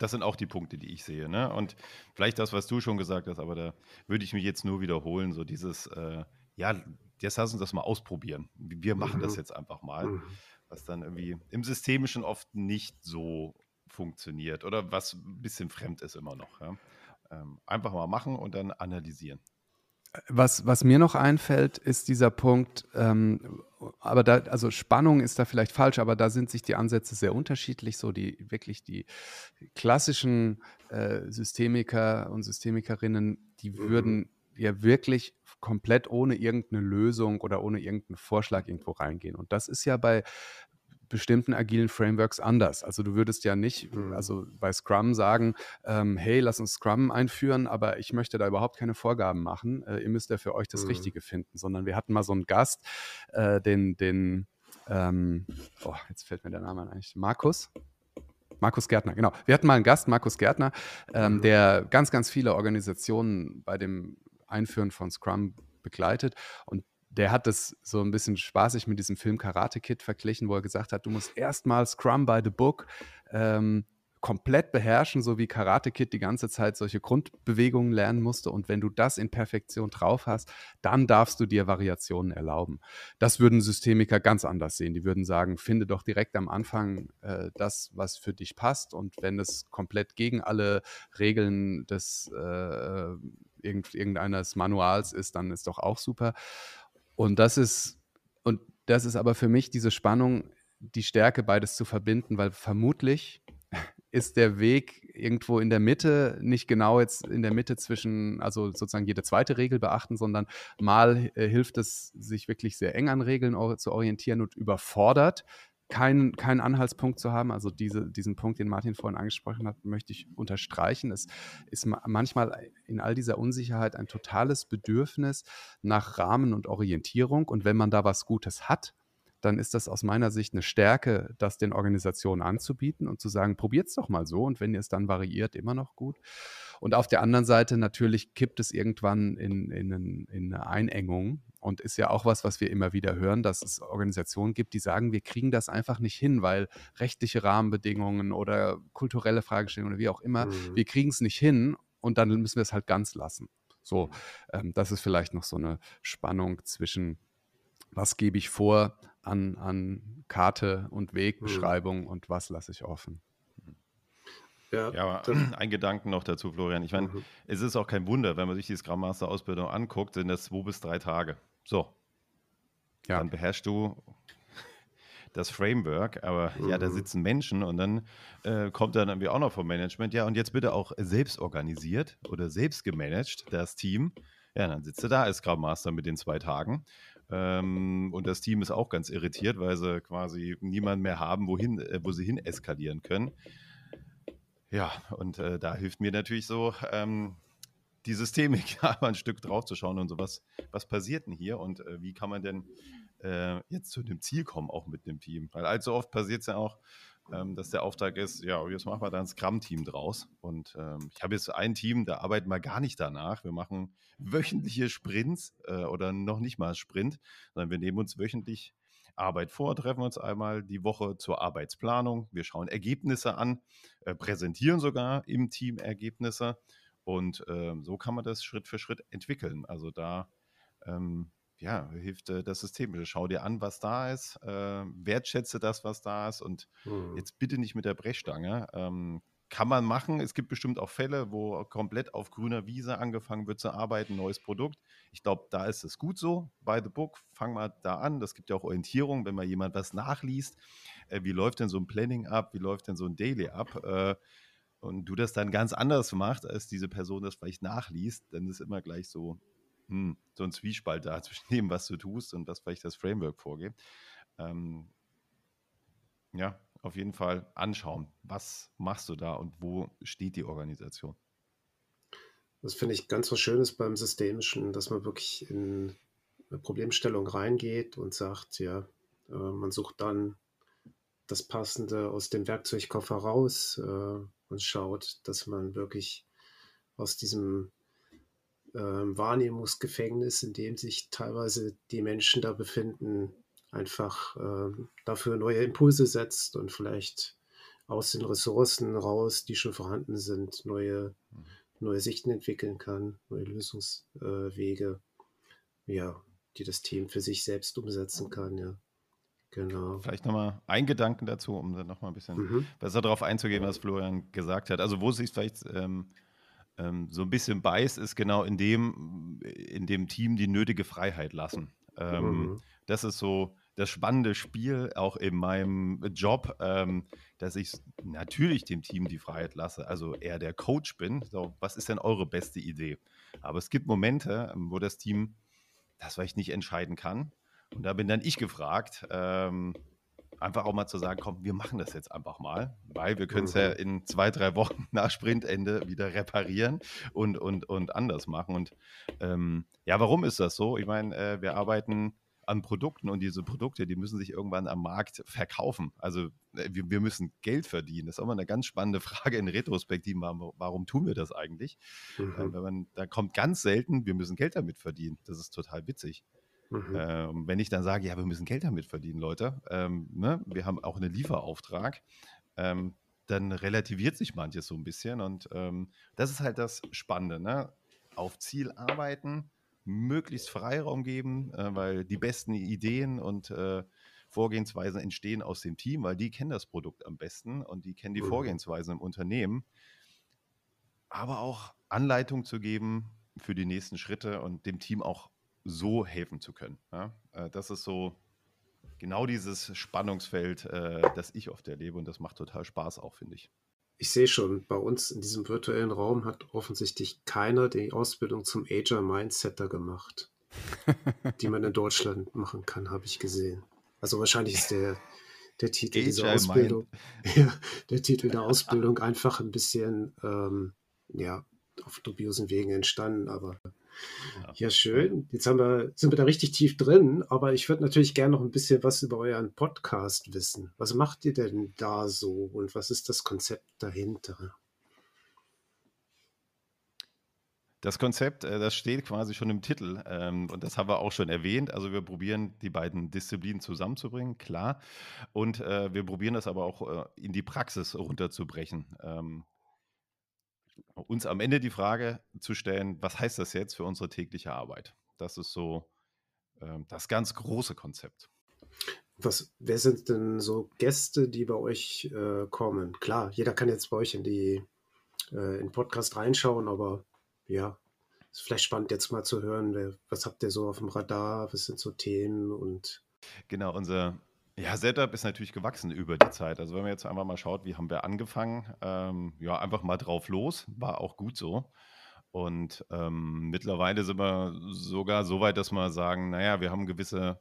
S3: das sind auch die Punkte, die ich sehe. Ne? Und vielleicht das, was du schon gesagt hast, aber da würde ich mich jetzt nur wiederholen, so dieses, äh, ja, jetzt lass uns das mal ausprobieren. Wir machen mhm. das jetzt einfach mal. Mhm was dann irgendwie im Systemischen oft nicht so funktioniert oder was ein bisschen fremd ist immer noch. Ja? Ähm, einfach mal machen und dann analysieren.
S2: Was, was mir noch einfällt, ist dieser Punkt, ähm, aber da, also Spannung ist da vielleicht falsch, aber da sind sich die Ansätze sehr unterschiedlich. So die wirklich die klassischen äh, Systemiker und Systemikerinnen, die würden ja wirklich komplett ohne irgendeine Lösung oder ohne irgendeinen Vorschlag irgendwo reingehen. Und das ist ja bei bestimmten agilen Frameworks anders. Also du würdest ja nicht, mhm. also bei Scrum sagen, ähm, hey, lass uns Scrum einführen, aber ich möchte da überhaupt keine Vorgaben machen. Äh, ihr müsst ja für euch das mhm. Richtige finden, sondern wir hatten mal so einen Gast, äh, den, den, ähm, oh, jetzt fällt mir der Name eigentlich, Markus. Markus Gärtner, genau. Wir hatten mal einen Gast, Markus Gärtner, ähm, mhm. der ganz, ganz viele Organisationen bei dem Einführen von Scrum begleitet. Und der hat das so ein bisschen spaßig mit diesem Film Karate Kid verglichen, wo er gesagt hat, du musst erstmal Scrum by the Book ähm, komplett beherrschen, so wie Karate Kid die ganze Zeit solche Grundbewegungen lernen musste. Und wenn du das in Perfektion drauf hast, dann darfst du dir Variationen erlauben. Das würden Systemiker ganz anders sehen. Die würden sagen, finde doch direkt am Anfang äh, das, was für dich passt. Und wenn es komplett gegen alle Regeln des äh, irgendeines Manuals ist, dann ist doch auch super. Und das ist, und das ist aber für mich diese Spannung, die Stärke, beides zu verbinden, weil vermutlich ist der Weg irgendwo in der Mitte, nicht genau jetzt in der Mitte zwischen, also sozusagen jede zweite Regel beachten, sondern mal äh, hilft es, sich wirklich sehr eng an Regeln zu orientieren und überfordert keinen kein Anhaltspunkt zu haben. Also diese, diesen Punkt, den Martin vorhin angesprochen hat, möchte ich unterstreichen. Es ist manchmal in all dieser Unsicherheit ein totales Bedürfnis nach Rahmen und Orientierung. Und wenn man da was Gutes hat, dann ist das aus meiner Sicht eine Stärke, das den Organisationen anzubieten und zu sagen, probiert es doch mal so und wenn ihr es dann variiert, immer noch gut. Und auf der anderen Seite natürlich kippt es irgendwann in, in, in eine Einengung und ist ja auch was, was wir immer wieder hören, dass es Organisationen gibt, die sagen, wir kriegen das einfach nicht hin, weil rechtliche Rahmenbedingungen oder kulturelle Fragestellungen oder wie auch immer, mhm. wir kriegen es nicht hin und dann müssen wir es halt ganz lassen. So, ähm, das ist vielleicht noch so eine Spannung zwischen, was gebe ich vor an, an Karte und Wegbeschreibung mhm. und was lasse ich offen.
S3: Ja, ja aber ein Gedanken noch dazu, Florian. Ich meine, mhm. es ist auch kein Wunder, wenn man sich die Scrum Master Ausbildung anguckt, sind das zwei bis drei Tage. So. Ja. Dann beherrschst du das Framework, aber mhm. ja, da mhm. sitzen Menschen und dann äh, kommt dann irgendwie auch noch vom Management, ja, und jetzt bitte auch selbst organisiert oder selbst gemanagt, das Team. Ja, dann sitzt du da als Scrum Master mit den zwei Tagen. Ähm, und das Team ist auch ganz irritiert, weil sie quasi niemanden mehr haben, wohin, äh, wo sie hin eskalieren können. Ja, und äh, da hilft mir natürlich so ähm, die Systemik, mal ein Stück drauf zu schauen und so, was, was passiert denn hier und äh, wie kann man denn äh, jetzt zu dem Ziel kommen, auch mit dem Team. Weil allzu oft passiert es ja auch, ähm, dass der Auftrag ist, ja, jetzt machen wir da ein Scrum-Team draus. Und ähm, ich habe jetzt ein Team, da arbeiten wir gar nicht danach. Wir machen wöchentliche Sprints äh, oder noch nicht mal Sprint, sondern wir nehmen uns wöchentlich Arbeit vor, treffen uns einmal die Woche zur Arbeitsplanung. Wir schauen Ergebnisse an, äh, präsentieren sogar im Team Ergebnisse. Und äh, so kann man das Schritt für Schritt entwickeln. Also da ähm, ja, hilft äh, das System. Schau dir an, was da ist, äh, wertschätze das, was da ist und mhm. jetzt bitte nicht mit der Brechstange. Ähm, kann man machen. Es gibt bestimmt auch Fälle, wo komplett auf grüner Wiese angefangen wird zu arbeiten, neues Produkt. Ich glaube, da ist es gut so. By the book, fang mal da an. Das gibt ja auch Orientierung, wenn mal jemand was nachliest. Äh, wie läuft denn so ein Planning ab? Wie läuft denn so ein Daily ab? Äh, und du das dann ganz anders machst, als diese Person das vielleicht nachliest, dann ist immer gleich so, hm, so ein Zwiespalt da zwischen dem, was du tust und was vielleicht das Framework vorgibt. Ähm, ja, auf jeden Fall anschauen. Was machst du da und wo steht die Organisation?
S1: Das finde ich ganz was Schönes beim Systemischen, dass man wirklich in eine Problemstellung reingeht und sagt, ja, äh, man sucht dann das Passende aus dem Werkzeugkoffer raus äh, und schaut, dass man wirklich aus diesem äh, Wahrnehmungsgefängnis, in dem sich teilweise die Menschen da befinden, einfach äh, dafür neue Impulse setzt und vielleicht aus den Ressourcen raus, die schon vorhanden sind, neue, mhm. neue Sichten entwickeln kann, neue Lösungswege, äh, ja, die das Team für sich selbst umsetzen kann, ja. Genau.
S3: Vielleicht nochmal ein Gedanken dazu, um dann nochmal ein bisschen mhm. besser darauf einzugehen, was Florian gesagt hat. Also wo es sich vielleicht ähm, ähm, so ein bisschen beißt, ist genau in dem, in dem Team die nötige Freiheit lassen. Ähm, mhm. Das ist so das spannende Spiel auch in meinem Job, ähm, dass ich natürlich dem Team die Freiheit lasse, also eher der Coach bin. So, was ist denn eure beste Idee? Aber es gibt Momente, ähm, wo das Team das vielleicht nicht entscheiden kann und da bin dann ich gefragt, ähm, einfach auch mal zu sagen, komm, wir machen das jetzt einfach mal, weil wir können es ja mhm. in zwei, drei Wochen nach Sprintende wieder reparieren und, und, und anders machen. Und ähm, ja, warum ist das so? Ich meine, äh, wir arbeiten an Produkten und diese Produkte, die müssen sich irgendwann am Markt verkaufen. Also äh, wir, wir müssen Geld verdienen. Das ist auch mal eine ganz spannende Frage in Retrospektiv. Warum, warum tun wir das eigentlich? Mhm. Äh, wenn man, da kommt ganz selten, wir müssen Geld damit verdienen. Das ist total witzig. Mhm. Ähm, wenn ich dann sage, ja, wir müssen Geld damit verdienen, Leute, ähm, ne? wir haben auch einen Lieferauftrag, ähm, dann relativiert sich manches so ein bisschen. Und ähm, das ist halt das Spannende. Ne? Auf Ziel arbeiten, möglichst Freiraum geben, äh, weil die besten Ideen und äh, Vorgehensweisen entstehen aus dem Team, weil die kennen das Produkt am besten und die kennen die mhm. Vorgehensweisen im Unternehmen. Aber auch Anleitung zu geben für die nächsten Schritte und dem Team auch so helfen zu können. Ja? Äh, das ist so genau dieses Spannungsfeld, äh, das ich oft erlebe und das macht total Spaß auch, finde ich.
S1: Ich sehe schon, bei uns in diesem virtuellen Raum hat offensichtlich keiner die Ausbildung zum Agile Mindsetter gemacht, die man in Deutschland machen kann, habe ich gesehen. Also wahrscheinlich ist der, der Titel Agile dieser Ausbildung, ja, der Titel der Ausbildung einfach ein bisschen ähm, ja, auf dubiosen Wegen entstanden, aber ja, ja schön. Jetzt wir, sind wir da richtig tief drin, aber ich würde natürlich gerne noch ein bisschen was über euren Podcast wissen. Was macht ihr denn da so und was ist das Konzept dahinter?
S3: Das Konzept, äh, das steht quasi schon im Titel ähm, und das haben wir auch schon erwähnt. Also wir probieren die beiden Disziplinen zusammenzubringen, klar. Und äh, wir probieren das aber auch äh, in die Praxis runterzubrechen. Uns am Ende die Frage zu stellen, was heißt das jetzt für unsere tägliche Arbeit? Das ist so ähm, das ganz große Konzept.
S1: Was, wer sind denn so Gäste, die bei euch äh, kommen? Klar, jeder kann jetzt bei euch in die äh, in den Podcast reinschauen, aber ja, ist vielleicht spannend jetzt mal zu hören, wer, was habt ihr so auf dem Radar, was sind so Themen und
S3: Genau, unser ja, Setup ist natürlich gewachsen über die Zeit. Also wenn man jetzt einfach mal schaut, wie haben wir angefangen, ähm, ja, einfach mal drauf los, war auch gut so. Und ähm, mittlerweile sind wir sogar so weit, dass wir sagen, naja, wir haben gewisse,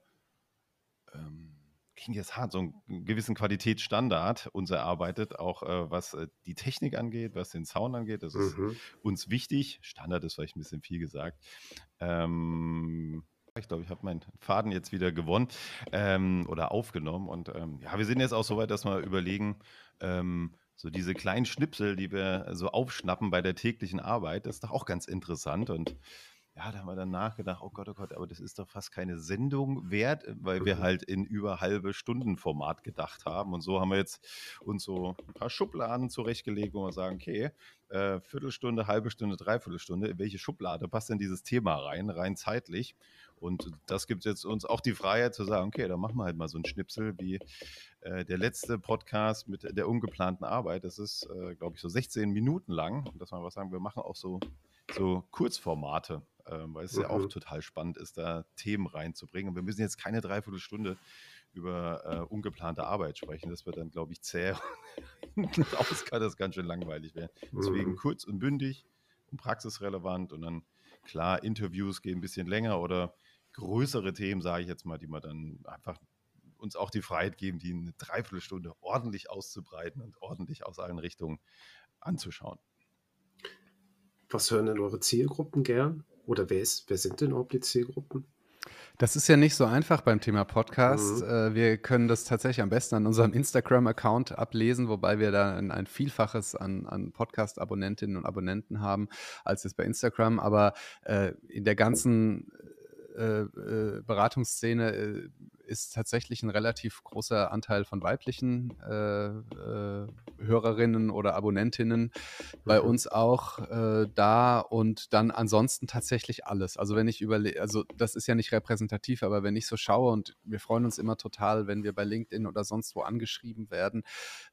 S3: ähm, klingt jetzt hart, so einen gewissen Qualitätsstandard uns erarbeitet, auch äh, was äh, die Technik angeht, was den Sound angeht. Das ist mhm. uns wichtig. Standard ist vielleicht ein bisschen viel gesagt. Ähm, ich glaube, ich habe meinen Faden jetzt wieder gewonnen ähm, oder aufgenommen. Und ähm, ja, wir sind jetzt auch so weit, dass wir überlegen, ähm, so diese kleinen Schnipsel, die wir so aufschnappen bei der täglichen Arbeit, das ist doch auch ganz interessant. Und ja, da haben wir dann nachgedacht, oh Gott, oh Gott, aber das ist doch fast keine Sendung wert, weil wir mhm. halt in über halbe Stunden Format gedacht haben. Und so haben wir jetzt uns so ein paar Schubladen zurechtgelegt, wo wir sagen, okay, äh, Viertelstunde, halbe Stunde, Dreiviertelstunde, in welche Schublade passt denn dieses Thema rein, rein zeitlich? Und das gibt jetzt uns auch die Freiheit zu sagen, okay, dann machen wir halt mal so einen Schnipsel wie äh, der letzte Podcast mit der ungeplanten Arbeit. Das ist, äh, glaube ich, so 16 Minuten lang. Und dass wir was sagen, wir machen auch so, so Kurzformate, äh, weil es mhm. ja auch mhm. total spannend ist, da Themen reinzubringen. Und wir müssen jetzt keine Dreiviertelstunde über äh, ungeplante Arbeit sprechen. Das wird dann, glaube ich, zäh. Aus kann das ganz schön langweilig werden. Deswegen mhm. kurz und bündig und praxisrelevant und dann klar, Interviews gehen ein bisschen länger oder größere Themen, sage ich jetzt mal, die man dann einfach uns auch die Freiheit geben, die eine Dreiviertelstunde ordentlich auszubreiten und ordentlich aus allen Richtungen anzuschauen.
S1: Was hören denn eure Zielgruppen gern? Oder wer, ist, wer sind denn überhaupt die Zielgruppen?
S2: Das ist ja nicht so einfach beim Thema Podcast. Mhm. Äh, wir können das tatsächlich am besten an unserem Instagram-Account ablesen, wobei wir da ein, ein Vielfaches an, an Podcast-Abonnentinnen und Abonnenten haben als jetzt bei Instagram. Aber äh, in der ganzen äh, äh, Beratungsszene äh, ist tatsächlich ein relativ großer Anteil von weiblichen äh, äh, Hörerinnen oder Abonnentinnen bei mhm. uns auch äh, da und dann ansonsten tatsächlich alles. Also wenn ich überlege, also das ist ja nicht repräsentativ, aber wenn ich so schaue und wir freuen uns immer total, wenn wir bei LinkedIn oder sonst wo angeschrieben werden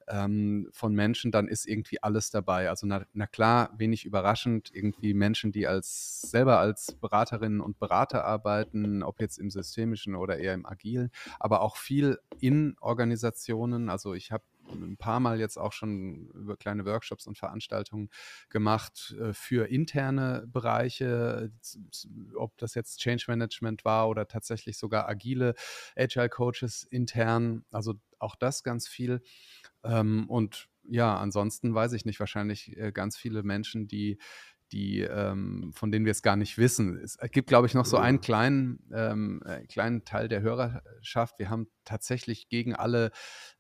S2: ähm, von Menschen, dann ist irgendwie alles dabei. Also na, na klar, wenig überraschend, irgendwie Menschen, die als selber als Beraterinnen und Berater arbeiten, ob jetzt im systemischen oder eher im agilen, aber auch viel in Organisationen. Also ich habe ein paar Mal jetzt auch schon über kleine Workshops und Veranstaltungen gemacht äh, für interne Bereiche, ob das jetzt Change Management war oder tatsächlich sogar agile Agile Coaches intern. Also auch das ganz viel. Ähm, und ja, ansonsten weiß ich nicht, wahrscheinlich äh, ganz viele Menschen, die die, ähm, von denen wir es gar nicht wissen. Es gibt, glaube ich, noch so einen kleinen, ähm, äh, kleinen Teil der Hörerschaft. Wir haben tatsächlich gegen alle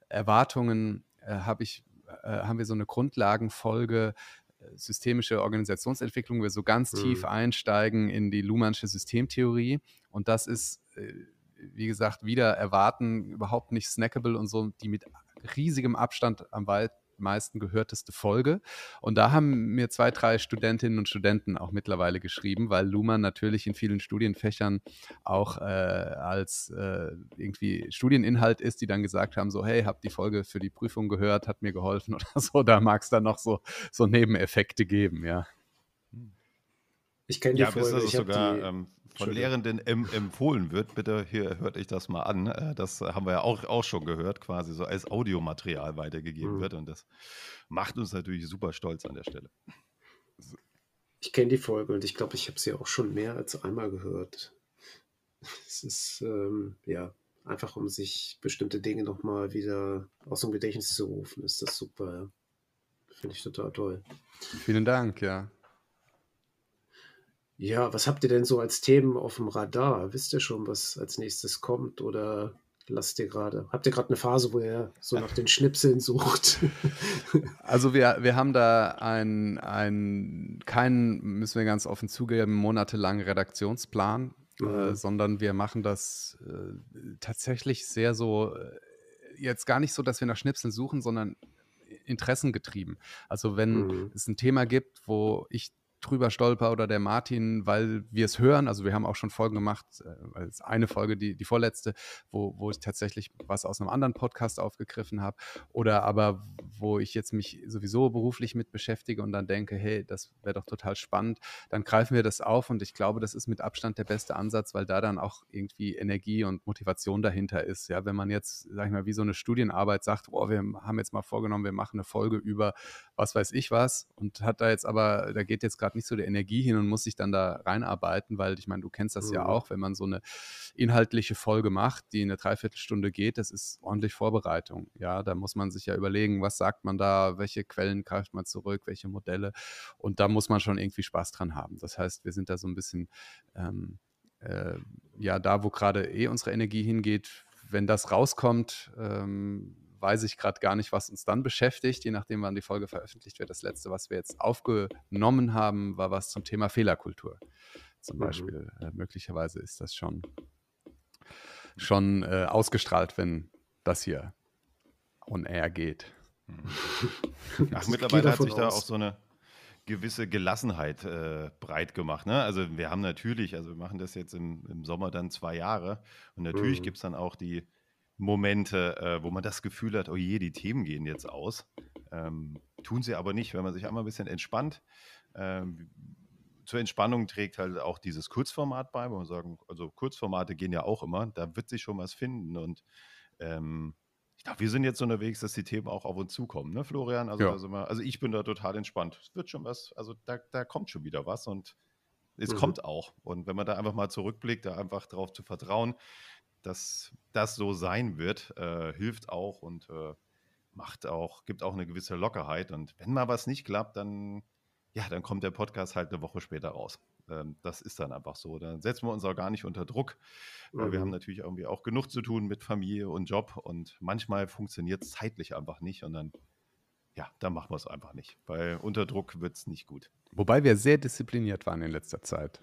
S2: Erwartungen, äh, hab ich, äh, haben wir so eine Grundlagenfolge äh, systemische Organisationsentwicklung, wo wir so ganz mhm. tief einsteigen in die Luhmannsche Systemtheorie. Und das ist, äh, wie gesagt, wieder erwarten, überhaupt nicht snackable und so, die mit riesigem Abstand am Wald meisten gehörteste Folge. Und da haben mir zwei, drei Studentinnen und Studenten auch mittlerweile geschrieben, weil Luhmann natürlich in vielen Studienfächern auch äh, als äh, irgendwie Studieninhalt ist, die dann gesagt haben, so, hey, hab die Folge für die Prüfung gehört, hat mir geholfen oder so. Da mag es dann noch so, so Nebeneffekte geben, ja.
S3: Ich kenne die ja, Folge. Ich sogar die, ähm, von Lehrenden em empfohlen wird, bitte hier hört euch das mal an. Äh, das haben wir ja auch, auch schon gehört, quasi so als Audiomaterial weitergegeben mhm. wird. Und das macht uns natürlich super stolz an der Stelle.
S1: Ich kenne die Folge und ich glaube, ich habe sie auch schon mehr als einmal gehört. Es ist ähm, ja einfach, um sich bestimmte Dinge nochmal wieder aus dem Gedächtnis zu rufen, ist das super. Ja. Finde ich total toll.
S2: Vielen Dank, ja.
S1: Ja, was habt ihr denn so als Themen auf dem Radar? Wisst ihr schon, was als nächstes kommt oder lasst ihr gerade? Habt ihr gerade eine Phase, wo ihr so nach den Schnipseln sucht?
S2: Also wir, wir haben da ein, ein, keinen, müssen wir ganz offen zugeben, monatelangen Redaktionsplan, äh, mhm. äh, sondern wir machen das äh, tatsächlich sehr so, äh, jetzt gar nicht so, dass wir nach Schnipseln suchen, sondern interessengetrieben. Also wenn mhm. es ein Thema gibt, wo ich drüber stolper oder der Martin, weil wir es hören. Also wir haben auch schon Folgen gemacht, äh, eine Folge, die, die vorletzte, wo, wo ich tatsächlich was aus einem anderen Podcast aufgegriffen habe. Oder aber, wo ich jetzt mich sowieso beruflich mit beschäftige und dann denke, hey, das wäre doch total spannend, dann greifen wir das auf und ich glaube, das ist mit Abstand der beste Ansatz, weil da dann auch irgendwie Energie und Motivation dahinter ist. Ja, wenn man jetzt, sag ich mal, wie so eine Studienarbeit sagt, oh, wir haben jetzt mal vorgenommen, wir machen eine Folge über was weiß ich was und hat da jetzt aber, da geht jetzt gerade nicht so die Energie hin und muss sich dann da reinarbeiten, weil ich meine, du kennst das mhm. ja auch, wenn man so eine inhaltliche Folge macht, die eine Dreiviertelstunde geht, das ist ordentlich Vorbereitung. Ja, da muss man sich ja überlegen, was sagt man da, welche Quellen greift man zurück, welche Modelle und da muss man schon irgendwie Spaß dran haben. Das heißt, wir sind da so ein bisschen, ähm, äh, ja, da, wo gerade eh unsere Energie hingeht, wenn das rauskommt, ähm, weiß ich gerade gar nicht, was uns dann beschäftigt, je nachdem, wann die Folge veröffentlicht wird. Das letzte, was wir jetzt aufgenommen haben, war was zum Thema Fehlerkultur. Zum mhm. Beispiel. Äh, möglicherweise ist das schon, schon äh, ausgestrahlt, wenn das hier on air geht.
S3: Mhm. Ach, mittlerweile hat sich aus. da auch so eine gewisse Gelassenheit äh, breit gemacht. Ne? Also wir haben natürlich, also wir machen das jetzt im, im Sommer dann zwei Jahre und natürlich mhm. gibt es dann auch die Momente, äh, wo man das Gefühl hat, oh je, die Themen gehen jetzt aus. Ähm, tun sie aber nicht, wenn man sich einmal ein bisschen entspannt. Ähm, zur Entspannung trägt halt auch dieses Kurzformat bei, wo man sagen, also Kurzformate gehen ja auch immer, da wird sich schon was finden und ähm, ich glaube, wir sind jetzt unterwegs, dass die Themen auch auf uns zukommen, ne, Florian? Also, ja. also, also, ich bin da total entspannt. Es wird schon was, also da, da kommt schon wieder was und es mhm. kommt auch. Und wenn man da einfach mal zurückblickt, da einfach drauf zu vertrauen, dass das so sein wird, äh, hilft auch und äh, macht auch, gibt auch eine gewisse Lockerheit. Und wenn mal was nicht klappt, dann, ja, dann kommt der Podcast halt eine Woche später raus. Ähm, das ist dann einfach so. Dann setzen wir uns auch gar nicht unter Druck, weil mhm. wir haben mhm. natürlich irgendwie auch genug zu tun mit Familie und Job und manchmal funktioniert es zeitlich einfach nicht und dann ja, dann machen wir es einfach nicht, weil unter Druck wird es nicht gut.
S2: Wobei wir sehr diszipliniert waren in letzter Zeit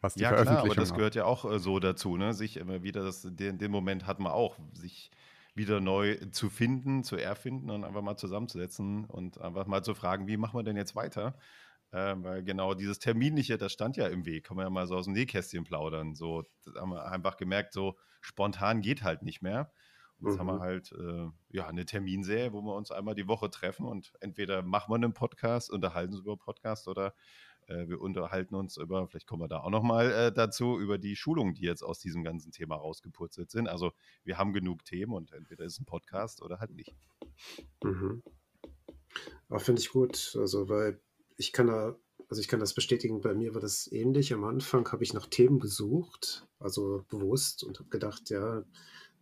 S3: was die ja, Veröffentlichung klar, aber das gehört ja auch äh, so dazu, ne? Sich immer wieder, das, den, den Moment hat man auch, sich wieder neu zu finden, zu erfinden und einfach mal zusammenzusetzen und einfach mal zu fragen, wie machen wir denn jetzt weiter? Äh, weil genau dieses Terminliche, das stand ja im Weg, kann man ja mal so aus dem Nähkästchen plaudern. So, das haben wir einfach gemerkt, so spontan geht halt nicht mehr. Und jetzt mhm. haben wir mhm. halt äh, ja, eine Terminserie, wo wir uns einmal die Woche treffen und entweder machen wir einen Podcast, unterhalten uns über Podcast oder wir unterhalten uns über, vielleicht kommen wir da auch nochmal äh, dazu, über die Schulungen, die jetzt aus diesem ganzen Thema rausgepurzelt sind. Also wir haben genug Themen und entweder ist ein Podcast oder halt nicht.
S1: Mhm. Aber finde ich gut, also weil ich kann da, also ich kann das bestätigen, bei mir war das ähnlich. Am Anfang habe ich nach Themen gesucht, also bewusst und habe gedacht, ja,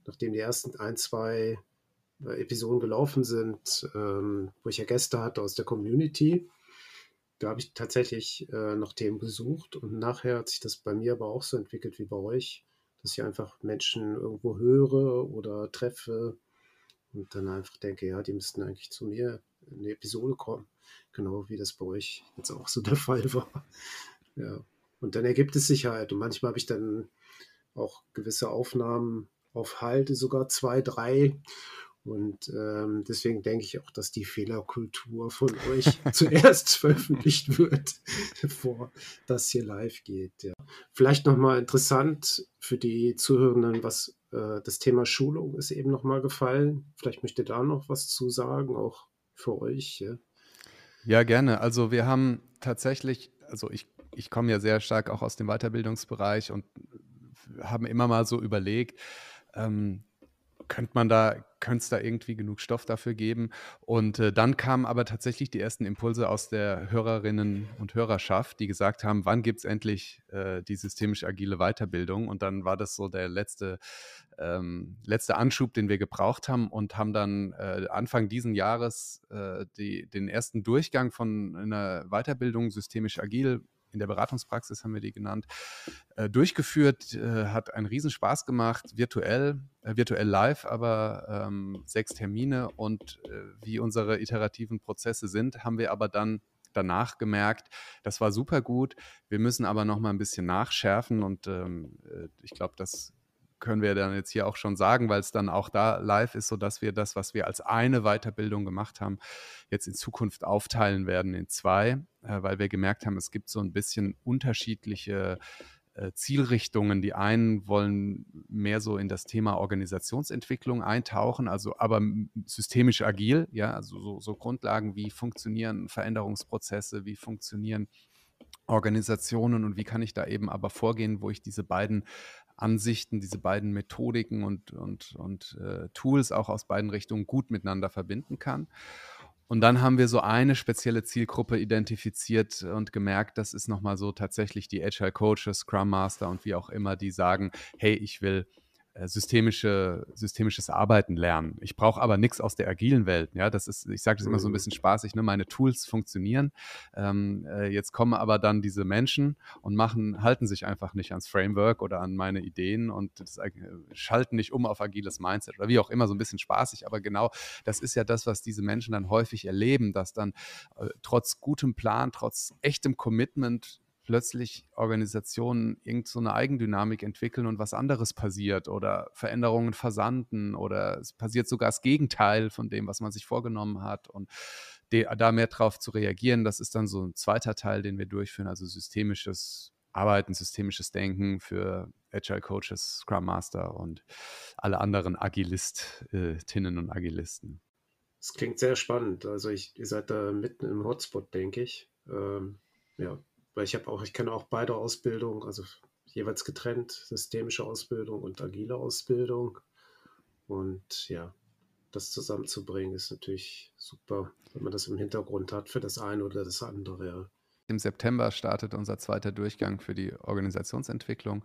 S1: nachdem die ersten ein, zwei äh, Episoden gelaufen sind, ähm, wo ich ja Gäste hatte aus der Community, da habe ich tatsächlich äh, noch Themen gesucht und nachher hat sich das bei mir aber auch so entwickelt wie bei euch, dass ich einfach Menschen irgendwo höre oder treffe und dann einfach denke, ja, die müssten eigentlich zu mir in eine Episode kommen. Genau wie das bei euch jetzt auch so der Fall war. Ja. Und dann ergibt es sich halt. Und manchmal habe ich dann auch gewisse Aufnahmen auf Halte, sogar zwei, drei. Und ähm, deswegen denke ich auch, dass die Fehlerkultur von euch zuerst veröffentlicht wird, bevor das hier live geht. Ja. Vielleicht nochmal interessant für die Zuhörenden, was äh, das Thema Schulung ist eben nochmal gefallen. Vielleicht möchte da noch was zu sagen, auch für euch. Ja,
S2: ja gerne. Also wir haben tatsächlich, also ich, ich komme ja sehr stark auch aus dem Weiterbildungsbereich und haben immer mal so überlegt, ähm, könnte man da, könnte es da irgendwie genug Stoff dafür geben? Und äh, dann kamen aber tatsächlich die ersten Impulse aus der Hörerinnen und Hörerschaft, die gesagt haben, wann gibt es endlich äh, die systemisch agile Weiterbildung? Und dann war das so der letzte, ähm, letzte Anschub, den wir gebraucht haben und haben dann äh, Anfang diesen Jahres äh, die, den ersten Durchgang von einer Weiterbildung systemisch agil in der Beratungspraxis haben wir die genannt, äh, durchgeführt, äh, hat einen Riesenspaß gemacht, virtuell, äh, virtuell live, aber ähm, sechs Termine und wie unsere iterativen Prozesse sind, haben wir aber dann danach gemerkt, das war super gut. Wir müssen aber noch mal ein bisschen nachschärfen und ähm, äh, ich glaube, das können wir dann jetzt hier auch schon sagen, weil es dann auch da live ist, sodass wir das, was wir als eine Weiterbildung gemacht haben, jetzt in Zukunft aufteilen werden in zwei, äh, weil wir gemerkt haben, es gibt so ein bisschen unterschiedliche äh, Zielrichtungen. Die einen wollen mehr so in das Thema Organisationsentwicklung eintauchen, also aber systemisch agil, ja, also so, so Grundlagen, wie funktionieren Veränderungsprozesse, wie funktionieren Organisationen und wie kann ich da eben aber vorgehen, wo ich diese beiden Ansichten, diese beiden Methodiken und, und, und äh, Tools auch aus beiden Richtungen gut miteinander verbinden kann. Und dann haben wir so eine spezielle Zielgruppe identifiziert und gemerkt, das ist nochmal so tatsächlich die Agile Coaches, Scrum Master und wie auch immer, die sagen, hey, ich will systemische, systemisches Arbeiten lernen. Ich brauche aber nichts aus der agilen Welt. Ja, das ist, ich sage das immer so ein mhm. bisschen spaßig, ne? meine Tools funktionieren. Ähm, äh, jetzt kommen aber dann diese Menschen und machen, halten sich einfach nicht ans Framework oder an meine Ideen und das, äh, schalten nicht um auf agiles Mindset oder wie auch immer, so ein bisschen spaßig. Aber genau das ist ja das, was diese Menschen dann häufig erleben, dass dann äh, trotz gutem Plan, trotz echtem Commitment plötzlich Organisationen irgend so eine Eigendynamik entwickeln und was anderes passiert oder Veränderungen versanden oder es passiert sogar das Gegenteil von dem, was man sich vorgenommen hat und da mehr drauf zu reagieren, das ist dann so ein zweiter Teil, den wir durchführen, also systemisches Arbeiten, systemisches Denken für Agile Coaches, Scrum Master und alle anderen Agilistinnen und Agilisten.
S1: Das klingt sehr spannend. Also ich, ihr seid da mitten im Hotspot, denke ich. Ähm, ja, weil ich habe auch, ich kenne auch beide Ausbildungen, also jeweils getrennt, systemische Ausbildung und agile Ausbildung. Und ja, das zusammenzubringen ist natürlich super, wenn man das im Hintergrund hat für das eine oder das andere.
S2: Im September startet unser zweiter Durchgang für die Organisationsentwicklung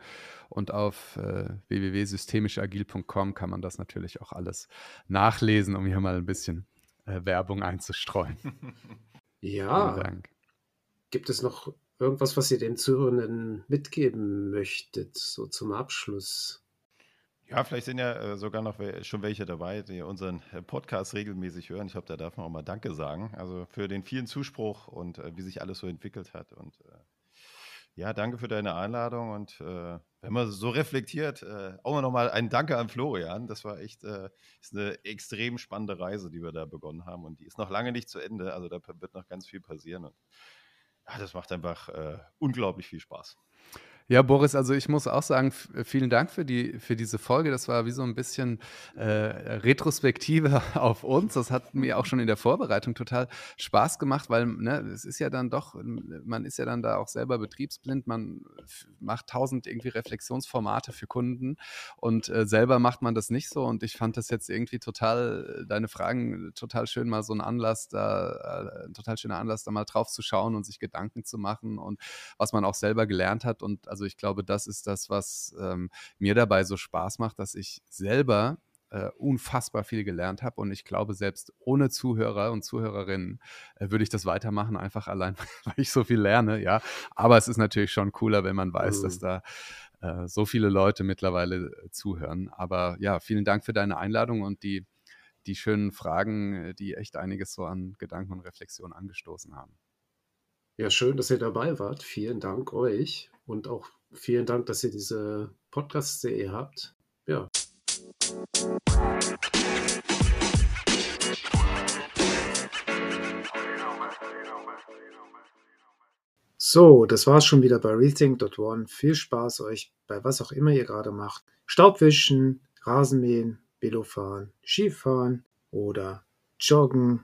S2: und auf äh, www.systemischagil.com kann man das natürlich auch alles nachlesen, um hier mal ein bisschen äh, Werbung einzustreuen.
S1: Ja. Gibt es noch irgendwas, was ihr den Zuhörenden mitgeben möchtet, so zum Abschluss?
S3: Ja, vielleicht sind ja äh, sogar noch schon welche dabei, die unseren äh, Podcast regelmäßig hören. Ich glaube, da darf man auch mal Danke sagen. Also für den vielen Zuspruch und äh, wie sich alles so entwickelt hat. Und ja, danke für deine Einladung. Und wenn man so reflektiert, auch noch mal ein Danke an Florian. Das war echt ist eine extrem spannende Reise, die wir da begonnen haben. Und die ist noch lange nicht zu Ende. Also da wird noch ganz viel passieren. Und ja, das macht einfach äh, unglaublich viel Spaß.
S2: Ja, Boris, also ich muss auch sagen, vielen Dank für, die, für diese Folge. Das war wie so ein bisschen äh, Retrospektive auf uns. Das hat mir auch schon in der Vorbereitung total Spaß gemacht, weil ne, es ist ja dann doch, man ist ja dann da auch selber betriebsblind. Man macht tausend irgendwie Reflexionsformate für Kunden und äh, selber macht man das nicht so. Und ich fand das jetzt irgendwie total, deine Fragen total schön, mal so ein Anlass, da, äh, ein total schöner Anlass, da mal drauf zu schauen und sich Gedanken zu machen und was man auch selber gelernt hat. Und also also ich glaube, das ist das, was ähm, mir dabei so Spaß macht, dass ich selber äh, unfassbar viel gelernt habe und ich glaube, selbst ohne Zuhörer und Zuhörerinnen äh, würde ich das weitermachen, einfach allein, weil ich so viel lerne, ja. Aber es ist natürlich schon cooler, wenn man weiß, mhm. dass da äh, so viele Leute mittlerweile äh, zuhören. Aber ja, vielen Dank für deine Einladung und die, die schönen Fragen, äh, die echt einiges so an Gedanken und Reflexion angestoßen haben.
S1: Ja, schön, dass ihr dabei wart. Vielen Dank euch und auch vielen Dank, dass ihr diese Podcast-Serie habt. Ja. So, das war's schon wieder bei Rethink.one. Viel Spaß euch bei was auch immer ihr gerade macht. Staubwischen, Rasenmähen, Velofahren, Skifahren oder Joggen,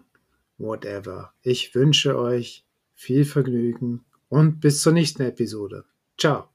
S1: whatever. Ich wünsche euch viel Vergnügen und bis zur nächsten Episode. Ciao.